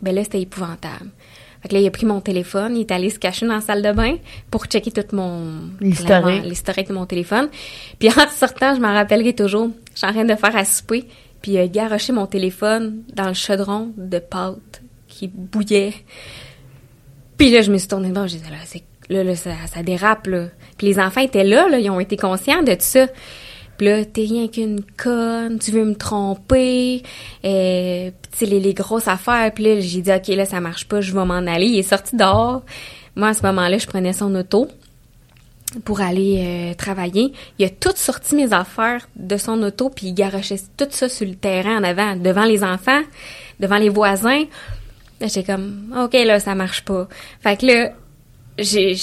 ben là c'était épouvantable. Fait que là, il a pris mon téléphone, il est allé se cacher dans la salle de bain pour checker tout mon... L'historique. L'historique de mon téléphone. Puis en sortant, je m'en rappellerai toujours, suis en train de faire à souper, puis il a garoché mon téléphone dans le chaudron de pâte qui bouillait. Puis là, je me suis tournée devant, je disais, là, c'est là, là ça, dérape, là. Puis les enfants étaient là, là, ils ont été conscients de tout ça. Puis là, t'es rien qu'une conne, tu veux me tromper, euh, tu les, les, grosses affaires. Puis là, j'ai dit, OK, là, ça marche pas, je vais m'en aller. Il est sorti dehors. Moi, à ce moment-là, je prenais son auto pour aller euh, travailler. Il a tout sorti mes affaires de son auto, puis il garochait tout ça sur le terrain en avant, devant les enfants, devant les voisins. J'étais comme, OK, là, ça marche pas. Fait que là, j'ai,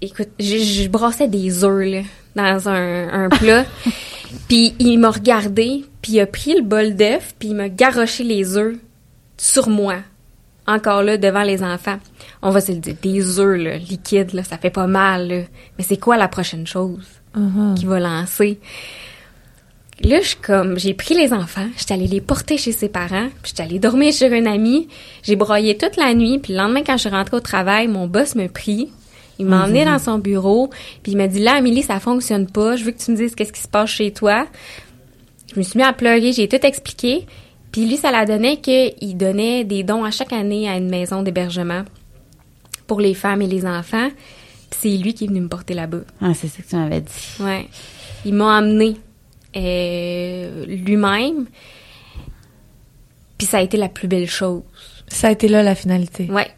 écoute, je brassais des œufs, là, dans un, un plat. puis il m'a regardé, puis il a pris le bol d'œufs, puis il m'a garoché les œufs sur moi. Encore là, devant les enfants. On va se le dire, des œufs, là, liquides, là, ça fait pas mal, là. Mais c'est quoi la prochaine chose uh-huh. qu'il va lancer? Là, je comme, j'ai pris les enfants, j'étais allée les porter chez ses parents, puis j'étais allée dormir chez un ami. J'ai broyé toute la nuit, puis le lendemain, quand je suis rentrée au travail, mon boss me prie. Il m'a emmené dans son bureau, puis il m'a dit là, Amélie, ça fonctionne pas. Je veux que tu me dises qu'est-ce qui se passe chez toi. Je me suis mis à pleurer, j'ai tout expliqué. Puis lui, ça l'a donné qu'il donnait des dons à chaque année à une maison d'hébergement pour les femmes et les enfants. Puis c'est lui qui est venu me porter là-bas. Ah, c'est ça que tu m'avais dit. Ouais. Il m'a emmené euh, lui-même. Puis ça a été la plus belle chose. Ça a été là la finalité. Ouais.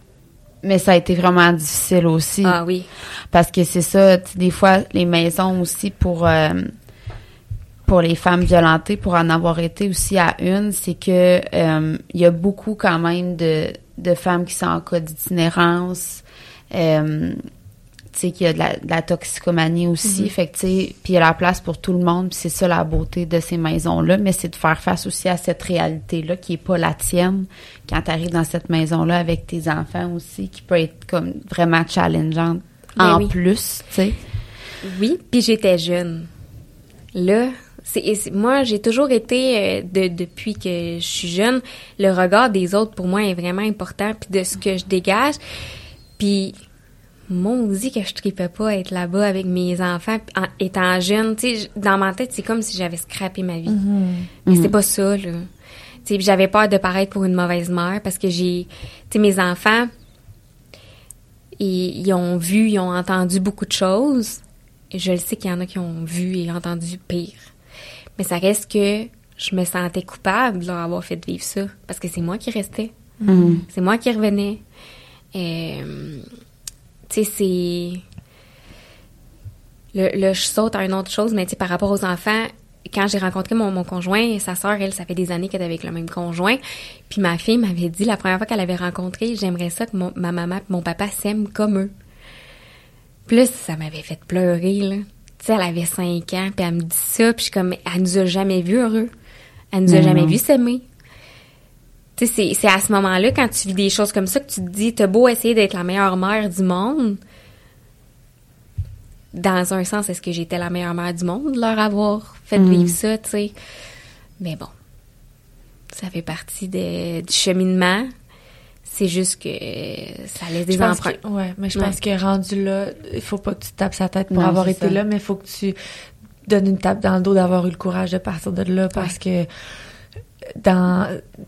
Mais ça a été vraiment difficile aussi. Ah oui. Parce que c'est ça, des fois, les maisons aussi pour euh, pour les femmes violentées, pour en avoir été aussi à une, c'est que euh, il y a beaucoup quand même de, de femmes qui sont en cas d'itinérance. Euh, tu sais qu'il y a de la, de la toxicomanie aussi, fait que tu sais, puis il y a la place pour tout le monde, c'est ça la beauté de ces maisons-là, mais c'est de faire face aussi à cette réalité-là qui est pas la tienne quand tu arrives dans cette maison-là avec tes enfants aussi, qui peut être comme vraiment challengeante Ben en oui. plus, tu sais. Oui, puis j'étais jeune. Là, c'est c'est- moi j'ai toujours été euh, de depuis que je suis jeune, le regard des autres pour moi est vraiment important puis de ce que je dégage. Puis mon dit que je tripais pas à être là-bas avec mes enfants en, étant jeune, tu sais, j- dans ma tête, c'est comme si j'avais scrappé ma vie. Mais c'est pas ça là. Tu sais, puis j'avais peur de paraître pour une mauvaise mère parce que j'ai tu sais mes enfants ils, ils ont vu, ils ont entendu beaucoup de choses. Et je le sais qu'il y en a qui ont vu et entendu pire. Mais ça reste que je me sentais coupable de leur avoir fait vivre ça. Parce que c'est moi qui restais. C'est moi qui revenais. Euh, tu sais, c'est... Le, le- je saute à une autre chose, mais tu sais, par rapport aux enfants, quand j'ai rencontré mon, mon conjoint, sa sœur, elle, ça fait des années qu'elle est avec le même conjoint. Puis ma fille m'avait dit, la première fois qu'elle avait rencontré, j'aimerais ça que mon- ma maman et mon papa s'aiment comme eux. Plus ça m'avait fait pleurer, là. Tu sais, elle avait 5 ans, puis elle me dit ça, puis je suis comme, elle nous a jamais vus heureux. Elle nous a Mais jamais vus s'aimer. Tu sais, c'est- à ce moment-là, quand tu vis des choses comme ça, que tu te dis, t'as beau essayer d'être la meilleure mère du monde. Dans un sens, est-ce que j'étais la meilleure mère du monde de leur avoir fait Mm. vivre ça, tu sais? Mais bon, ça fait partie de- du cheminement. C'est juste que ça laisse des empreintes. que- ouais, mais je Ouais. pense que rendu là, il faut pas que tu tapes sa tête pour Non, avoir été ça. là, mais il faut que tu donnes une tape dans le dos d'avoir eu le courage de partir de là parce que dans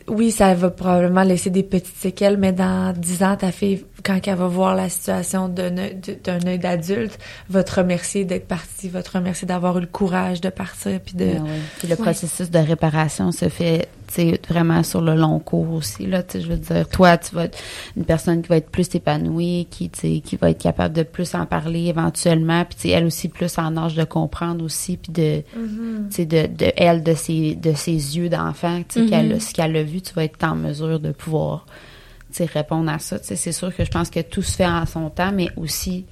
oui, ça va probablement laisser des petites séquelles, mais dans dix ans, ta fille, quand elle va voir la situation d'un œil- d'un œil d'adulte, va te remercier d'être partie, va te remercier d'avoir eu le courage de partir puis de Ah oui. Puis le processus de réparation se fait vraiment sur le long cours aussi. Là, je veux dire, toi, tu vas être une personne qui va être plus épanouie, qui, qui va être capable de plus en parler éventuellement, puis elle aussi plus en âge de comprendre aussi, puis de, sais, de, de elle, de ses, de ses yeux d'enfant, qu'elle- ce qu'elle a vu, tu vas être en mesure de pouvoir répondre à ça. C'est sûr que je pense que tout se fait en son temps, mais aussi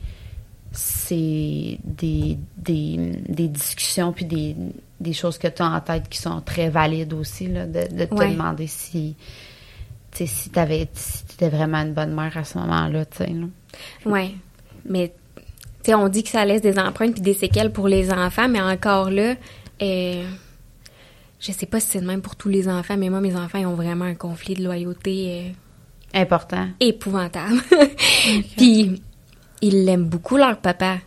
c'est des, des, des discussions puis des, des choses que tu as en tête qui sont très valides aussi, là, de, de te Ouais. demander si tu si si t'étais vraiment une bonne mère à ce moment-là. Ouais. Mais, on dit que ça laisse des empreintes puis des séquelles pour les enfants, mais encore là, euh, je sais pas si c'est le même pour tous les enfants, mais moi, mes enfants, ils ont vraiment un conflit de loyauté euh, Important. épouvantable. Puis ils l'aiment beaucoup leur papa.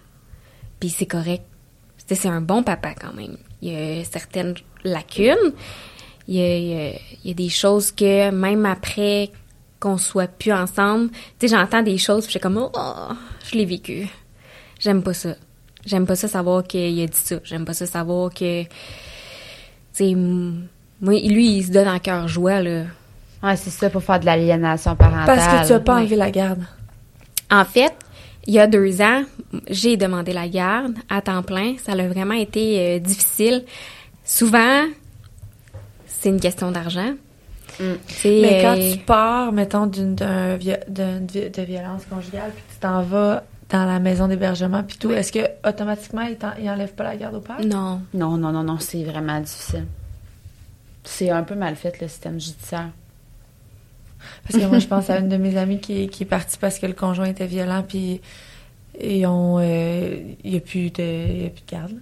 Puis c'est correct. C'est c'est un bon papa quand même. Il y a certaines lacunes. Il y a, il y a- il y a des choses que même après qu'on soit plus ensemble, tu sais, j'entends des choses, puis je suis comme oh, je l'ai vécu. J'aime pas ça. J'aime pas ça savoir qu'il a dit ça. J'aime pas ça savoir que tu sais moi lui il se donne en cœur joie là. Ouais, c'est ça pour faire de l'aliénation parentale. Parce que tu as pas enlevé la garde. En fait, il y a deux ans, j'ai demandé la garde à temps plein. Ça a vraiment été euh, difficile. Souvent, c'est une question d'argent. Mm. Mais quand euh, tu pars, mettons, d'une d'un de violence conjugale, puis tu t'en vas dans la maison d'hébergement, puis tout, est-ce que automatiquement, ils, t'en- ils enlèvent pas la garde au père? Non. Non, non, non, non, c'est vraiment difficile. C'est un peu mal fait, le système judiciaire. Parce que moi, je pense à une de mes amies qui, qui est partie parce que le conjoint était violent, puis ont, euh, il n'y a, plus de il y a plus de garde. là.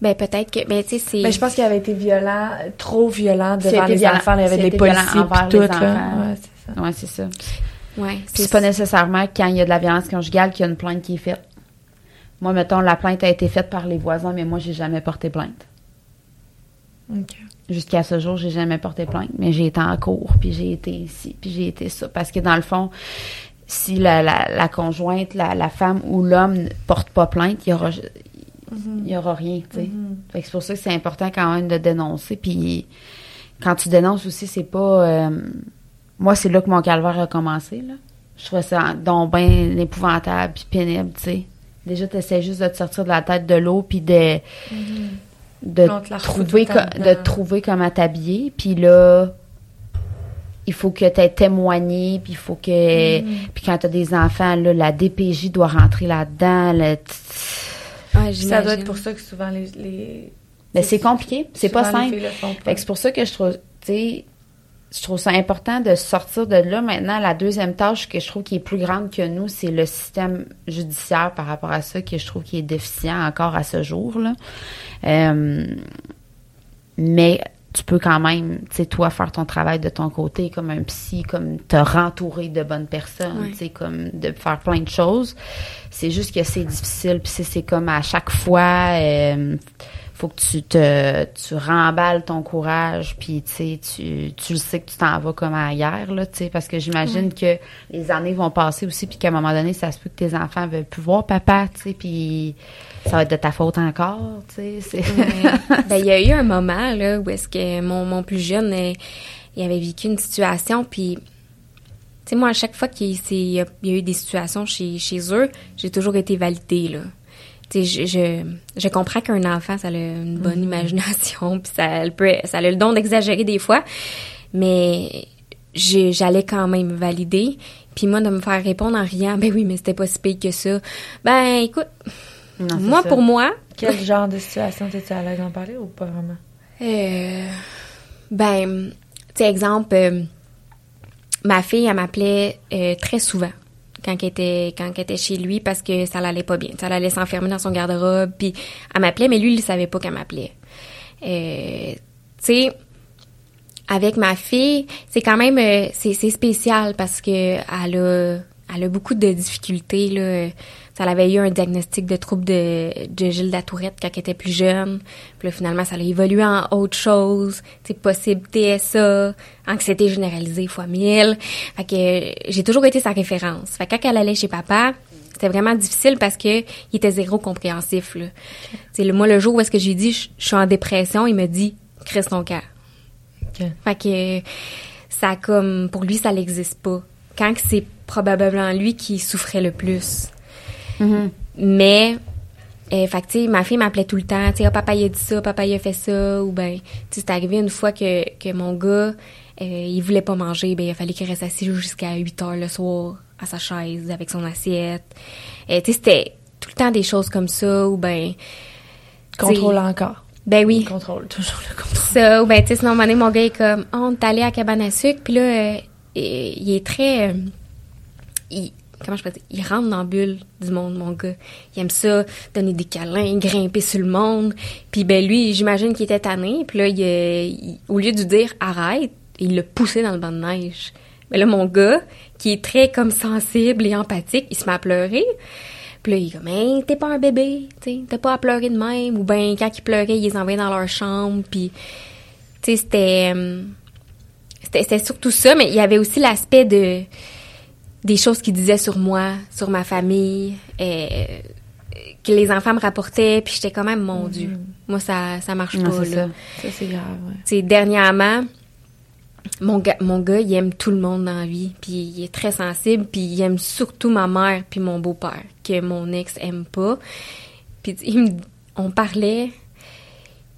Ben peut-être que, ben tu sais, c'est. Mais je pense qu'il avait été violent, trop violent devant les violent. enfants. Il y avait des policiers envers puis tout. les là. enfants. Ouais, c'est ça. Ouais, c'est ça. ouais, Puis c'est pas nécessairement quand il y a de la violence conjugale qu'il y a une plainte qui est faite. Moi, mettons, la plainte a été faite par les voisins, mais moi, j'ai jamais porté plainte. Ok. Jusqu'à ce jour, j'ai jamais porté plainte, mais j'ai été en cours, puis j'ai été ici, puis j'ai été ça. Parce que dans le fond, si la, la, la conjointe, la, la femme ou l'homme ne porte pas plainte, il y aura, il y aura rien, tu sais. Fait que c'est pour ça que c'est important quand même de dénoncer. Puis quand tu dénonces aussi, c'est pas. euh, moi, c'est là que mon calvaire a commencé. Là. Je trouvais ça donc bien épouvantable puis pénible, tu sais. Déjà, tu essaies juste de te sortir de la tête de l'eau puis de, On refout trouver de trouver comment t'habiller. Puis là, il faut que tu aies témoigné, puis il faut que... Puis quand tu as des enfants, là, la DPJ doit rentrer là-dedans. là, Ouais, Ça doit être pour ça que souvent les. les Mais c'est compliqué, c'est pas simple. Fait que c'est pour ça que je trouve, tu sais, je trouve ça important de sortir de là. Maintenant, la deuxième tâche que je trouve qui est plus grande que nous, c'est le système judiciaire par rapport à ça, que je trouve qui est déficient encore à ce jour. Là. Euh, mais tu peux quand même, tu sais, toi, faire ton travail de ton côté comme un psy, comme te rentourer de bonnes personnes, tu sais, comme de faire plein de choses. C'est juste que c'est difficile, puis c'est- c'est comme à chaque fois, euh, faut que tu te tu remballes ton courage puis tu sais tu tu le sais que tu t'en vas comme à la guerre là tu sais parce que j'imagine que les années vont passer aussi puis qu'à un moment donné ça se peut que tes enfants veulent plus voir papa tu sais puis ça va être de ta faute encore tu sais Ouais. ben, il y a eu un moment, là, où est-ce que mon, mon plus jeune, euh, il avait vécu une situation, puis, tu sais, moi, à chaque fois qu'il il y a eu des situations chez, chez eux, j'ai toujours été validée, là. Je, je, je comprends qu'un enfant, ça a une bonne imagination, puis ça, elle peut, ça a le don d'exagérer des fois, mais j'allais quand même valider. Puis moi, de me faire répondre en riant, ben oui, mais c'était pas si pire que ça. Ben, écoute, Non, moi, ça. pour moi, Quel genre de situation t'es-tu à l'aise d'en parler ou pas vraiment? Euh, ben, tu sais, exemple, euh, ma fille, elle m'appelait euh, très souvent quand elle était quand chez lui parce que ça l'allait pas bien. Ça allait s'enfermer dans son garde-robe, puis elle m'appelait, mais lui, il savait pas qu'elle m'appelait. Euh, tu sais, avec ma fille, c'est quand même euh, c'est c'est spécial parce que elle elle a beaucoup de difficultés là. Ça elle avait eu un diagnostic de trouble de, de Gilles de la Tourette quand elle était plus jeune. Puis là, finalement, ça a évolué en autre chose. C'est possible TSA, anxiété généralisée fois mille. Fait que euh, j'ai toujours été sa référence. Fait que quand elle allait chez papa, c'était vraiment difficile parce que il était zéro compréhensif. Là. C'est le moi le jour où est-ce que j'ai dit je je suis en dépression, il me dit crisse ton cœur. Fait que ça comme pour lui ça n'existe pas. Quand c'est probablement lui qui souffrait le plus. Mhm. Mais euh, fait que, tu sais, ma fille m'appelait tout le temps, tu sais, Ah, papa il a dit ça, papa il a fait ça ou ben tu sais c'est arrivé une fois que que mon gars euh, il voulait pas manger, ben il a fallu qu'il reste assis jusqu'à 8 heures le soir à sa chaise avec son assiette. Euh, tu sais c'était tout le temps des choses comme ça ou ben Contrôle encore. ben oui. Contrôle, toujours le contrôle. Ça, ou ben, tu sais, sinon, un moment donné, mon gars est comme, oh, on est allé à cabane à sucre, puis là, euh, il est très, euh, il, comment je peux dire, il rentre dans la bulle du monde, mon gars. Il aime ça, donner des câlins, grimper sur le monde. Puis ben lui, j'imagine qu'il était tanné, puis là, au lieu de dire arrête, il l'a poussé dans le banc de neige. Mais là, mon gars, qui est très comme sensible et empathique, il se met à pleurer. Puis là, il est comme, t'es pas un bébé, t'as pas à pleurer de même. Ou ben quand ils pleuraient, ils les envoyaient dans leur chambre. Puis, euh, c'était, c'était surtout ça, mais il y avait aussi l'aspect de des choses qu'ils disaient sur moi, sur ma famille, euh, que les enfants me rapportaient, puis j'étais quand même, mon Dieu, Mhm. moi, ça, ça marche Non, pas, là. ça. Ça, c'est grave, ouais. Dernièrement, mon gars, mon gars, il aime tout le monde dans la vie, puis il est très sensible, puis il aime surtout ma mère puis mon beau-père, que mon ex aime pas. Puis il me- on parlait,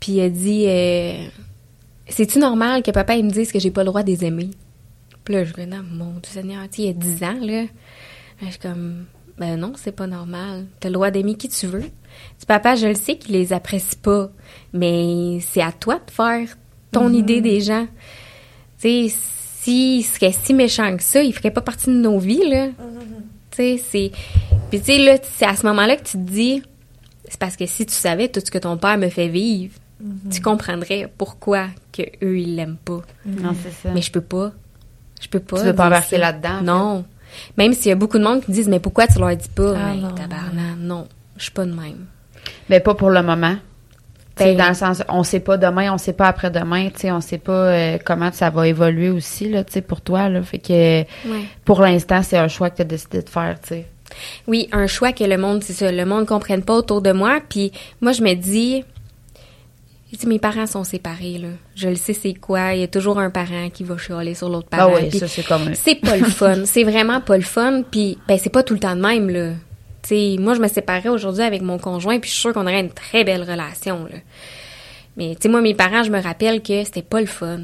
puis il a dit euh, C'est-tu normal que papa il me dise que j'ai pas le droit de les aimer? Puis là, je me dis, non, mon Dieu Seigneur, tu sais, il y a 10 ans, là. Je suis comme, ben non, c'est pas normal. T'as le droit d'aimer qui tu veux. Dis, papa, je le sais qu'il les apprécie pas, mais c'est à toi de faire ton idée des gens. Tu sais, s'il serait si méchant que ça, il ferait pas partie de nos vies, là. Tu sais, c'est... Puis tu sais, là, c'est à ce moment-là que tu te dis, c'est parce que si tu savais tout ce que ton père me fait vivre, tu comprendrais pourquoi que eux ils l'aiment pas. Non, c'est ça. Mais je peux pas. Je peux pas. Tu veux pas embarquer là-dedans, fait? Non. Même s'il y a beaucoup de monde qui disent, mais pourquoi tu leur dis pas? Ah, non. tabarnak, non. Je suis pas de même. Mais pas pour le moment. Ben- dans le sens, on sait pas demain, on sait pas après-demain, tu sais, on sait pas euh, comment ça va évoluer aussi, là, tu sais, pour toi, là. Fait que, Ouais. pour l'instant, c'est un choix que tu as décidé de faire, tu sais. Oui, un choix que le monde, c'est ça, le monde comprenne pas autour de moi. Puis moi, je me dis, tu sais, mes parents sont séparés, là. Je le sais, c'est quoi. Il y a toujours un parent qui va chialer sur l'autre Ah parent. oui, Puis ça, c'est comme... c'est pas le fun. C'est vraiment pas le fun. Puis, ben, c'est pas tout le temps de même, là. Tu sais, moi, je me séparais aujourd'hui avec mon conjoint, puis je suis sûre qu'on aurait une très belle relation, là. Mais, tu sais, moi, mes parents, je me rappelle que c'était pas le fun.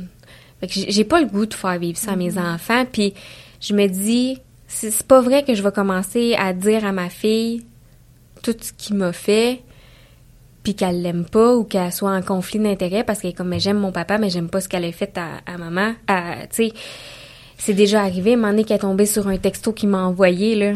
Fait que j'ai pas le goût de faire vivre ça à mes enfants. Puis, je me dis, c'est c'est pas vrai que je vais commencer à dire à ma fille tout ce qu'il m'a fait, puis qu'elle l'aime pas ou qu'elle soit en conflit d'intérêt parce qu'elle est comme, mais j'aime mon papa, mais j'aime pas ce qu'elle a fait à, à maman. À- Tu sais, c'est déjà arrivé, un moment donné, qu'elle est tombée sur un texto qu'il m'a envoyé, là.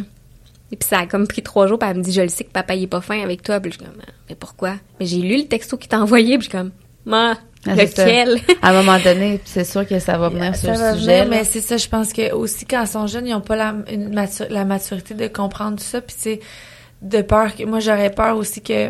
Et puis ça a comme pris trois jours, puis elle me dit, je le sais que papa, il est pas fin avec toi. Puis je suis comme, mais pourquoi? Mais j'ai lu le texto qu'il t'a envoyé, puis je suis comme, ma, Ah, lequel? À un moment donné, c'est sûr que ça va venir sur Ça va le venir, sujet. mais c'est ça, je pense que aussi quand ils sont jeunes, ils n'ont pas la, une matu- la maturité de comprendre tout ça. Puis c'est de peur que moi j'aurais peur aussi que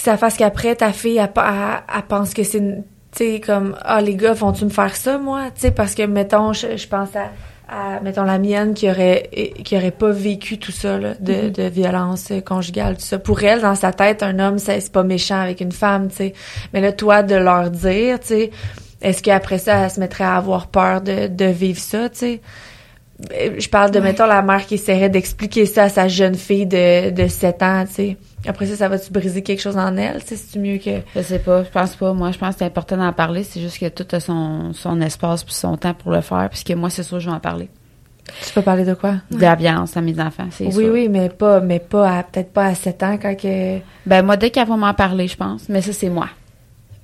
que ça fasse qu'après ta fille elle, elle- elle pense que c'est tu sais comme ah les gars vont tu me faire ça moi tu sais parce que mettons je, je pense à, à mettons la mienne qui aurait qui aurait pas vécu tout ça là, de, de violence conjugale tout ça. Pour elle dans sa tête un homme c'est pas méchant avec une femme tu sais. Mais là toi de leur dire tu sais est-ce qu'après ça elle se mettrait à avoir peur de, de vivre ça tu sais? Euh, je parle de Ouais. mettons la mère qui essaierait d'expliquer ça à sa jeune fille de, de 7 ans tu sais après ça ça va-tu briser quelque chose en elle? C'est mieux que Je sais pas, je pense pas. Moi, je pense que c'est important d'en parler. C'est juste que tout a son, son espace puis son temps pour le faire. Puisque moi, c'est sûr, je vais en parler. tu peux parler de quoi? De la violence à mes enfants, c'est oui sûr. oui mais pas mais pas à- peut-être pas à 7 ans quand que Ben, moi, dès qu'elle va m'en parler, je pense. Mais ça, c'est moi.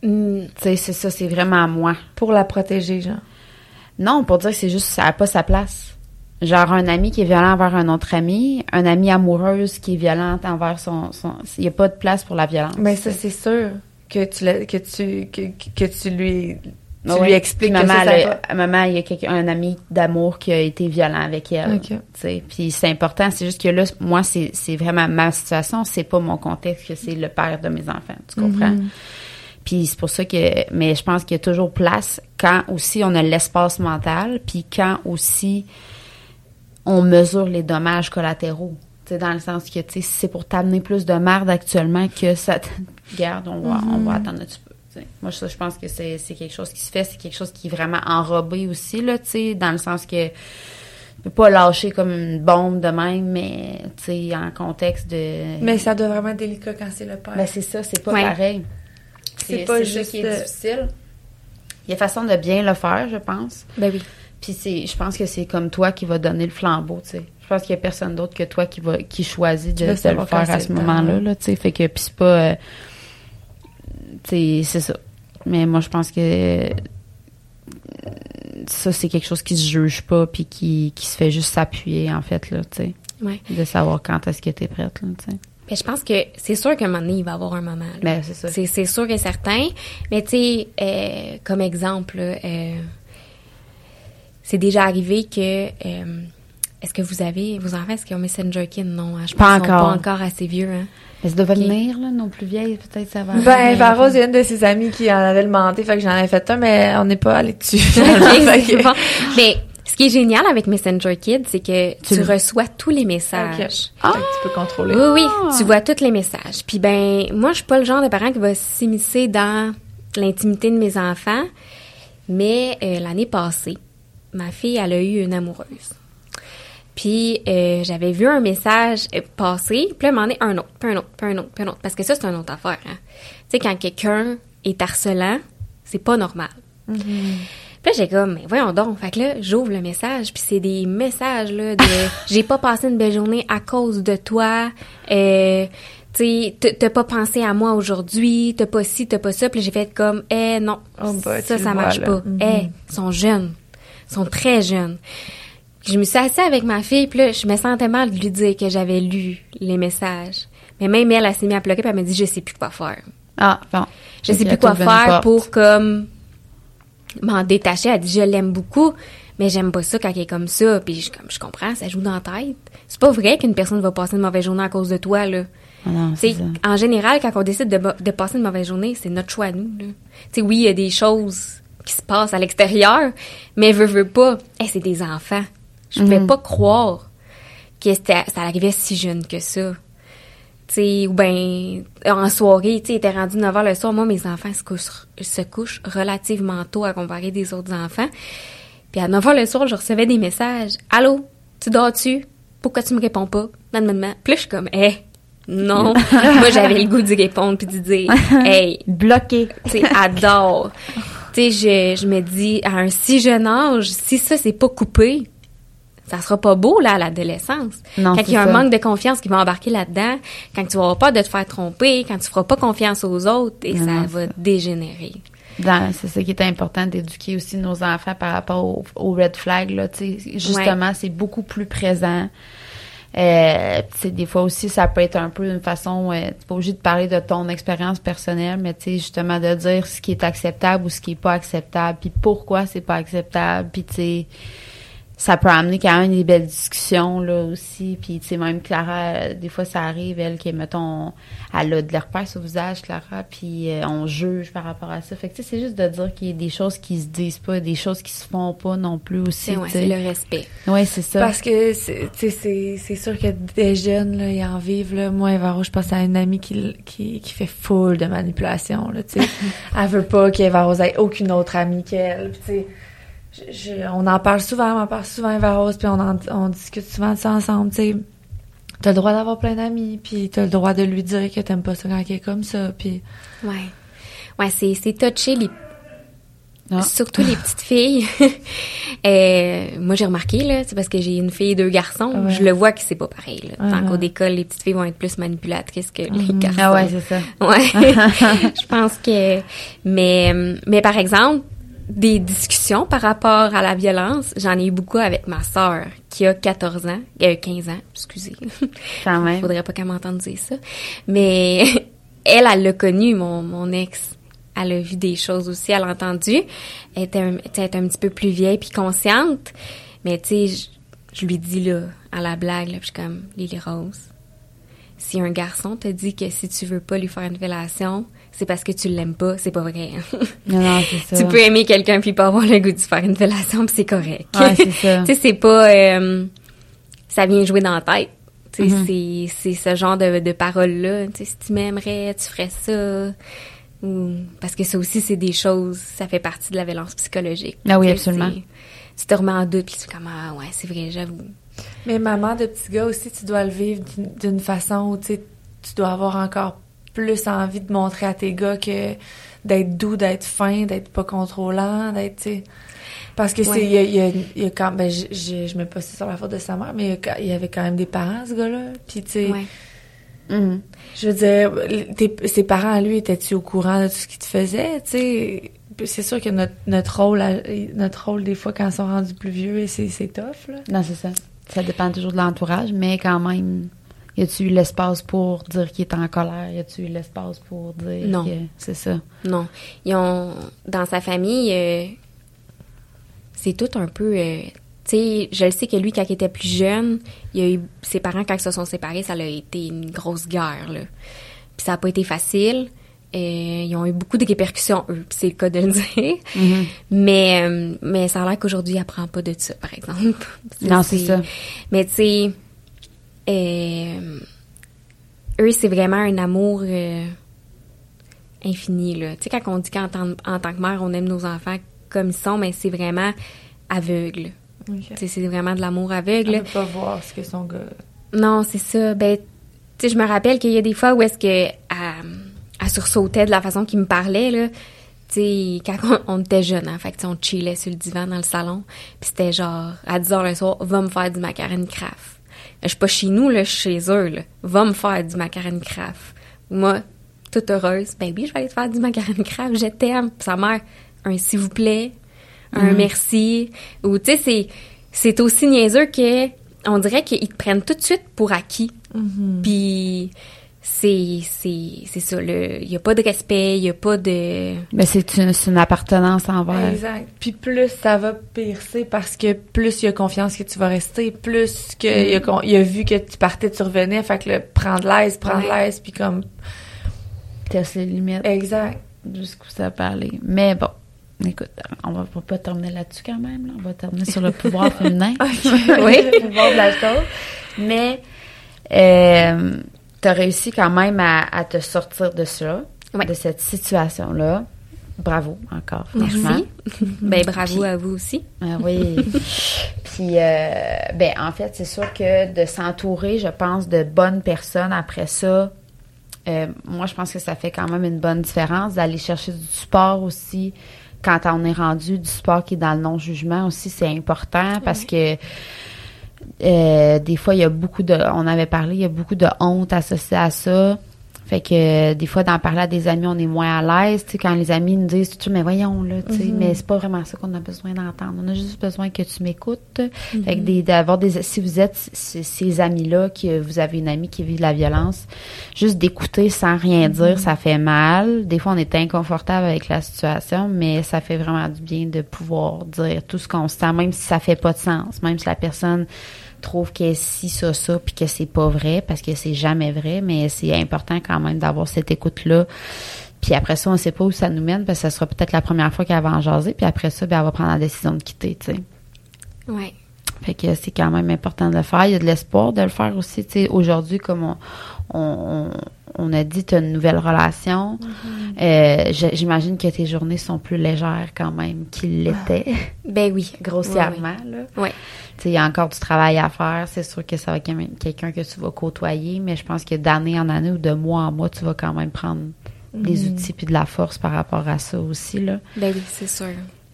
Hmm, Tu sais, c'est ça, c'est vraiment moi. pour la protéger genre Non, pour dire que c'est juste, ça n'a pas sa place. Genre, un ami qui est violent envers un autre ami, un ami amoureuse qui est violente envers son... son il n'y a pas de place pour la violence. Mais ça, c'est sûr que tu que tu que, que tu lui tu ouais. lui expliques Puis que maman, ça, maman, il y a quelqu'un- un ami d'amour qui a été violent avec elle. Ok. tu sais. Puis c'est important, c'est juste que là, moi, c'est vraiment ma situation, c'est pas mon contexte, que c'est le père de mes enfants, tu comprends? Mhm. Puis c'est pour ça que, mais je pense qu'il y a toujours place quand aussi on a l'espace mental, puis quand aussi on mesure les dommages collatéraux. Dans le sens que, si c'est pour t'amener plus de merde actuellement que ça te... Regarde, on va, on va attendre un petit peu. Moi, ça, je pense que c'est quelque chose qui se fait, c'est quelque chose qui est vraiment enrobé aussi, là, dans le sens que tu peux pas lâcher comme une bombe de même, mais, tu sais, en contexte de... Mais ça doit vraiment être délicat quand c'est le père. Ben, c'est ça, c'est pas Ouais. pareil. C'est pas ça juste, qui est euh, difficile. Il y a façon de bien le faire, je pense. Ben oui. Puis c'est, je pense que c'est comme toi qui va donner le flambeau, tu sais. Je pense qu'il y a personne d'autre que toi qui va, qui choisit de, de le faire à ce moment-là, là, tu sais. Fait que, puis c'est pas, euh, tu sais, c'est ça. Mais moi, je pense que ça, c'est quelque chose qui se juge pas puis qui, qui se fait juste s'appuyer, en fait, là, tu sais. Ouais. De savoir quand est-ce que t'es prête, là, tu sais. Je pense que c'est sûr qu'à un moment donné, il va y avoir un moment. là. Ben, c'est ça. C'est, sûr et certain. Mais tu sais, euh, comme exemple, euh, c'est déjà arrivé que euh, est-ce que vous avez vos enfants est-ce qu'ils ont Messenger Kid non hein? je Pas pense qu'ils sont encore. pas encore assez vieux hein. Mais ça doit venir, là, nos plus vieilles, peut-être ça va. Ben, arriver. Varose, il y a une de ses amies qui en avait demandé, fait que j'en avais fait un, mais on n'est pas allé dessus. Ok, Fait c'est que- bon. Mais ce qui est génial avec Messenger Kid, c'est que tu, Tu le- reçois tous les messages. Que tu peux contrôler. Oui, oui, tu vois tous les messages. Puis ben, moi, je suis pas le genre de parent qui va s'immiscer dans l'intimité de mes enfants, mais euh, l'année passée, ma fille, elle a eu une amoureuse. Puis euh, j'avais vu un message passer, puis là, m'en est un autre, puis un autre, puis un autre, puis un autre. Parce que ça, c'est une autre affaire. Hein. Tu sais, quand quelqu'un est harcelant, c'est pas normal. Puis là, j'ai comme, mais voyons donc. Fait que là, j'ouvre le message, puis c'est des messages, là, de j'ai pas passé une belle journée à cause de toi. Euh, tu t'as pas pensé à moi aujourd'hui, t'as pas ci, t'as pas ça. Puis j'ai fait comme, eh non, Oh, bah, ça, ça marche vois, pas. Eh, ils sont jeunes. Ils sont très jeunes. Je me suis assise avec ma fille, puis là, je me sentais mal de lui dire que j'avais lu les messages. Mais même elle, elle s'est mise à pleurer, puis elle m'a dit, je sais plus quoi faire. Ah, bon. Je sais plus quoi faire pour comme m'en détacher. Elle dit je l'aime beaucoup, mais j'aime pas ça quand elle est comme ça. Puis je, comme je comprends, ça joue dans la tête. C'est pas vrai qu'une personne va passer une mauvaise journée à cause de toi là. Ah non, en général, quand on décide de, de passer une mauvaise journée, c'est notre choix à nous. Là. T'sais, oui, il y a des choses qui se passent à l'extérieur, mais veut, veut pas. Eh, c'est des enfants. Je pouvais Mhm. pas croire que ça arrivait si jeune que ça. T'sais, ou ben en soirée, tu était rendu 9 h le soir. Moi, mes enfants se couchent, se couchent relativement tôt à comparer des autres enfants. Puis à 9 h le soir, je recevais des messages. Allô, tu dors-tu? Pourquoi tu me réponds pas? Nan, nan, nan. Puis là, je suis comme, eh, non. Moi, j'avais le goût d'y répondre puis de dire, hey, Bloqué. tu adore. tu sais, je, je me dis, à un si jeune âge, si ça, c'est pas coupé, ça sera pas beau, là, à l'adolescence. Quand il y a un manque de confiance qui va embarquer là-dedans, quand tu vas avoir peur de te faire tromper, quand tu feras pas confiance aux autres, et Non, ça non, va dégénérer. C'est ça qui est important d'éduquer aussi nos enfants par rapport au, au red flag là, tu sais, justement, c'est beaucoup plus présent. Euh, tu des fois aussi, ça peut être un peu une façon, euh, t'es pas obligé de parler de ton expérience personnelle, mais tu sais, justement, de dire ce qui est acceptable ou ce qui est pas acceptable, puis pourquoi c'est pas acceptable, puis tu sais, ça peut amener quand même des belles discussions, là, aussi, puis tu sais, même Clara, euh, des fois, ça arrive, elle, qui, mettons, elle a de l'herpès au visage, Clara, puis euh, on juge par rapport à ça. Fait que, tu sais, c'est juste de dire qu'il y a des choses qui se disent pas, des choses qui se font pas non plus aussi, C'est ouais, le respect. Ouais, c'est ça. Parce que c'est tu sais, c'est c'est sûr que des jeunes là, ils en vivent là. Moi, Evaro, je pense à une amie qui qui qui fait full de manipulation là, tu sais. Elle veut pas qu'Evaros ait aucune autre amie qu'elle. Tu sais, je, je- on en parle souvent, on en parle souvent Evaros, puis on en, on discute souvent de ça ensemble, tu sais. T'as le droit d'avoir plein d'amis, puis t'as le droit de lui dire que t'aimes pas ça quand elle est comme ça, puis Ouais. Ouais, c'est, c'est touché, les, Ah. surtout les petites filles. Euh, moi, j'ai remarqué, là, c'est parce que j'ai une fille et deux garçons. Ouais. Je le vois que c'est pas pareil, là. Tant qu'au ouais. d'école, les petites filles vont être plus manipulatrices que les garçons. Ah ouais, c'est ça. Ouais. je pense que mais mais par exemple des discussions par rapport à la violence, j'en ai eu beaucoup avec ma sœur qui a 14 ans, euh, 15 ans, excusez. Quand même. Faudrait pas qu'elle m'entende dire ça. Mais elle, elle l'a connu, mon, mon ex. Elle a vu des choses aussi, elle a entendu. Elle était un, elle était un petit peu plus vieille puis consciente. Mais tu sais, je, je lui dis là, à la blague, là, puis je suis comme, Lily Rose, si un garçon te dit que si tu veux pas lui faire une fellation, c'est parce que tu l'aimes pas, c'est pas vrai. hein. Non, non, c'est ça. tu peux aimer quelqu'un puis pas avoir le goût de faire une fellation, puis c'est correct. Ouais, c'est ça. tu sais, c'est pas... euh, ça vient jouer dans la tête. Tu sais, Mhm. c'est, c'est ce genre de, de paroles-là. Tu sais, si tu m'aimerais, tu ferais ça. Ou, parce que ça aussi, c'est des choses... Ça fait partie de la violence psychologique. Ah oui, absolument. Tu te remets en doute, puis tu es comme, ah ouais, c'est vrai, j'avoue. Mais maman de petit gars aussi, tu dois le vivre d'une- façon où tu dois avoir encore plus envie de montrer à tes gars que d'être doux, d'être fin, d'être pas contrôlant, d'être. Parce que c'est, il y a, il y a- il y a quand, ben, je, pas ça sur la faute de sa mère, mais il y avait quand même des parents, ce gars-là. Puis, tu sais, Ouais. Mhm. je veux dire, tes- ses parents, lui, étaient-tu au courant de tout ce qu'il te faisait, tu sais? C'est sûr que notre, notre rôle, notre rôle, des fois, quand ils sont rendus plus vieux, c'est, c'est tough, là. Non, c'est ça. Ça dépend toujours de l'entourage, mais quand même, y a-tu eu l'espace pour dire qu'il est en colère? Y a-tu eu l'espace pour dire Non. que c'est ça? Non. Ils ont, dans sa famille, euh, c'est tout un peu... euh, tu sais, je le sais que lui, quand il était plus jeune, il a eu... Ses parents, quand ils se sont séparés, ça a été une grosse guerre, là. Puis ça n'a pas été facile. Euh, ils ont eu beaucoup de répercussions, eux, c'est le cas de le dire. Mais, euh, mais ça a l'air qu'aujourd'hui, il apprend pas de ça, par exemple. Non, c'est ça. Mais tu sais, euh, eux, c'est vraiment un amour euh, infini, là. Tu sais, quand on dit qu'en tant, en tant que mère, on aime nos enfants comme ils sont, mais c'est vraiment aveugle. Ok. Tu sais, c'est vraiment de l'amour On aveugle. peut pas voir ce que son gars. Non, c'est ça. Ben, tu sais, je me rappelle qu'il y a des fois où est-ce que elle, elle sursautait de la façon qu'il me parlait, là. Tu sais, quand on, on était jeunes, hein, fait que on chillait sur le divan dans le salon, puis c'était genre, à 10 heures le soir, va me faire du macaroni craft. Je suis pas chez nous, là, je suis chez eux, là. Va me faire du macaroni craft. Moi, toute heureuse, ben oui, je vais aller te faire du macaroni craft, je t'aime. Sa mère, un s'il vous plaît, un merci. Ou, tu sais, c'est, c'est aussi niaiseux que, on dirait qu'ils te prennent tout de suite pour acquis. Puis, c'est, c'est, c'est ça, le, il y a pas de respect, il y a pas de... Mais c'est une, une appartenance envers. Exact. Puis plus ça va piercer parce que plus il a confiance que tu vas rester, plus que il, a, il a vu que tu partais, tu revenais, fait que le prendre l'aise, prendre Ouais. l'aise, puis comme Teste les limites. exact. jusqu'où ça peut aller. Mais bon, écoute, on va va pas terminer là-dessus quand même. là. On va terminer sur le pouvoir féminin. oui, le pouvoir de la chose. Mais euh, tu as réussi quand même à, à te sortir de ça, de cette situation-là. Bravo encore, franchement. Merci. ben, bravo à vous aussi. Ah oui. Puis, euh, ben, en fait, c'est sûr que de s'entourer, je pense, de bonnes personnes après ça, euh, moi, je pense que ça fait quand même une bonne différence d'aller chercher du support aussi. Quand on est rendu du support qui est dans le non-jugement aussi, c'est important parce que euh, des fois, il y a beaucoup de, on avait parlé, il y a beaucoup de honte associée à ça. Fait que euh, des fois, d'en parler à des amis, on est moins à l'aise. Tu sais, quand les amis nous disent, tu mais voyons là, tu sais, mais c'est pas vraiment ça qu'on a besoin d'entendre. On a juste besoin que tu m'écoutes. Fait que des- d'avoir des, si vous êtes ces amis-là, que vous avez une amie qui vit de la violence, juste d'écouter sans rien dire, ça fait mal. Des fois, on est inconfortable avec la situation, mais ça fait vraiment du bien de pouvoir dire tout ce qu'on sent, même si ça fait pas de sens, même si la personne trouve que si ça ça puis que c'est pas vrai parce que c'est jamais vrai mais c'est important quand même d'avoir cette écoute là puis après ça on sait pas où ça nous mène parce que ça sera peut-être la première fois qu'elle va en jaser puis après ça ben, elle va prendre la décision de quitter tu sais. Ouais. fait que c'est quand même important de le faire. Il y a de l'espoir de le faire aussi tu sais. Aujourd'hui comme on on, on, a dit tu as une nouvelle relation Euh, je- j'imagine que tes journées sont plus légères quand même qu'ils l'étaient Ben oui. grossièrement là tu sais, il y a encore du travail à faire. C'est sûr que ça va être quand même quelqu'un que tu vas côtoyer, mais je pense que d'année en année ou de mois en mois, tu vas quand même prendre des outils puis de la force par rapport à ça aussi, là. Ben oui, c'est sûr.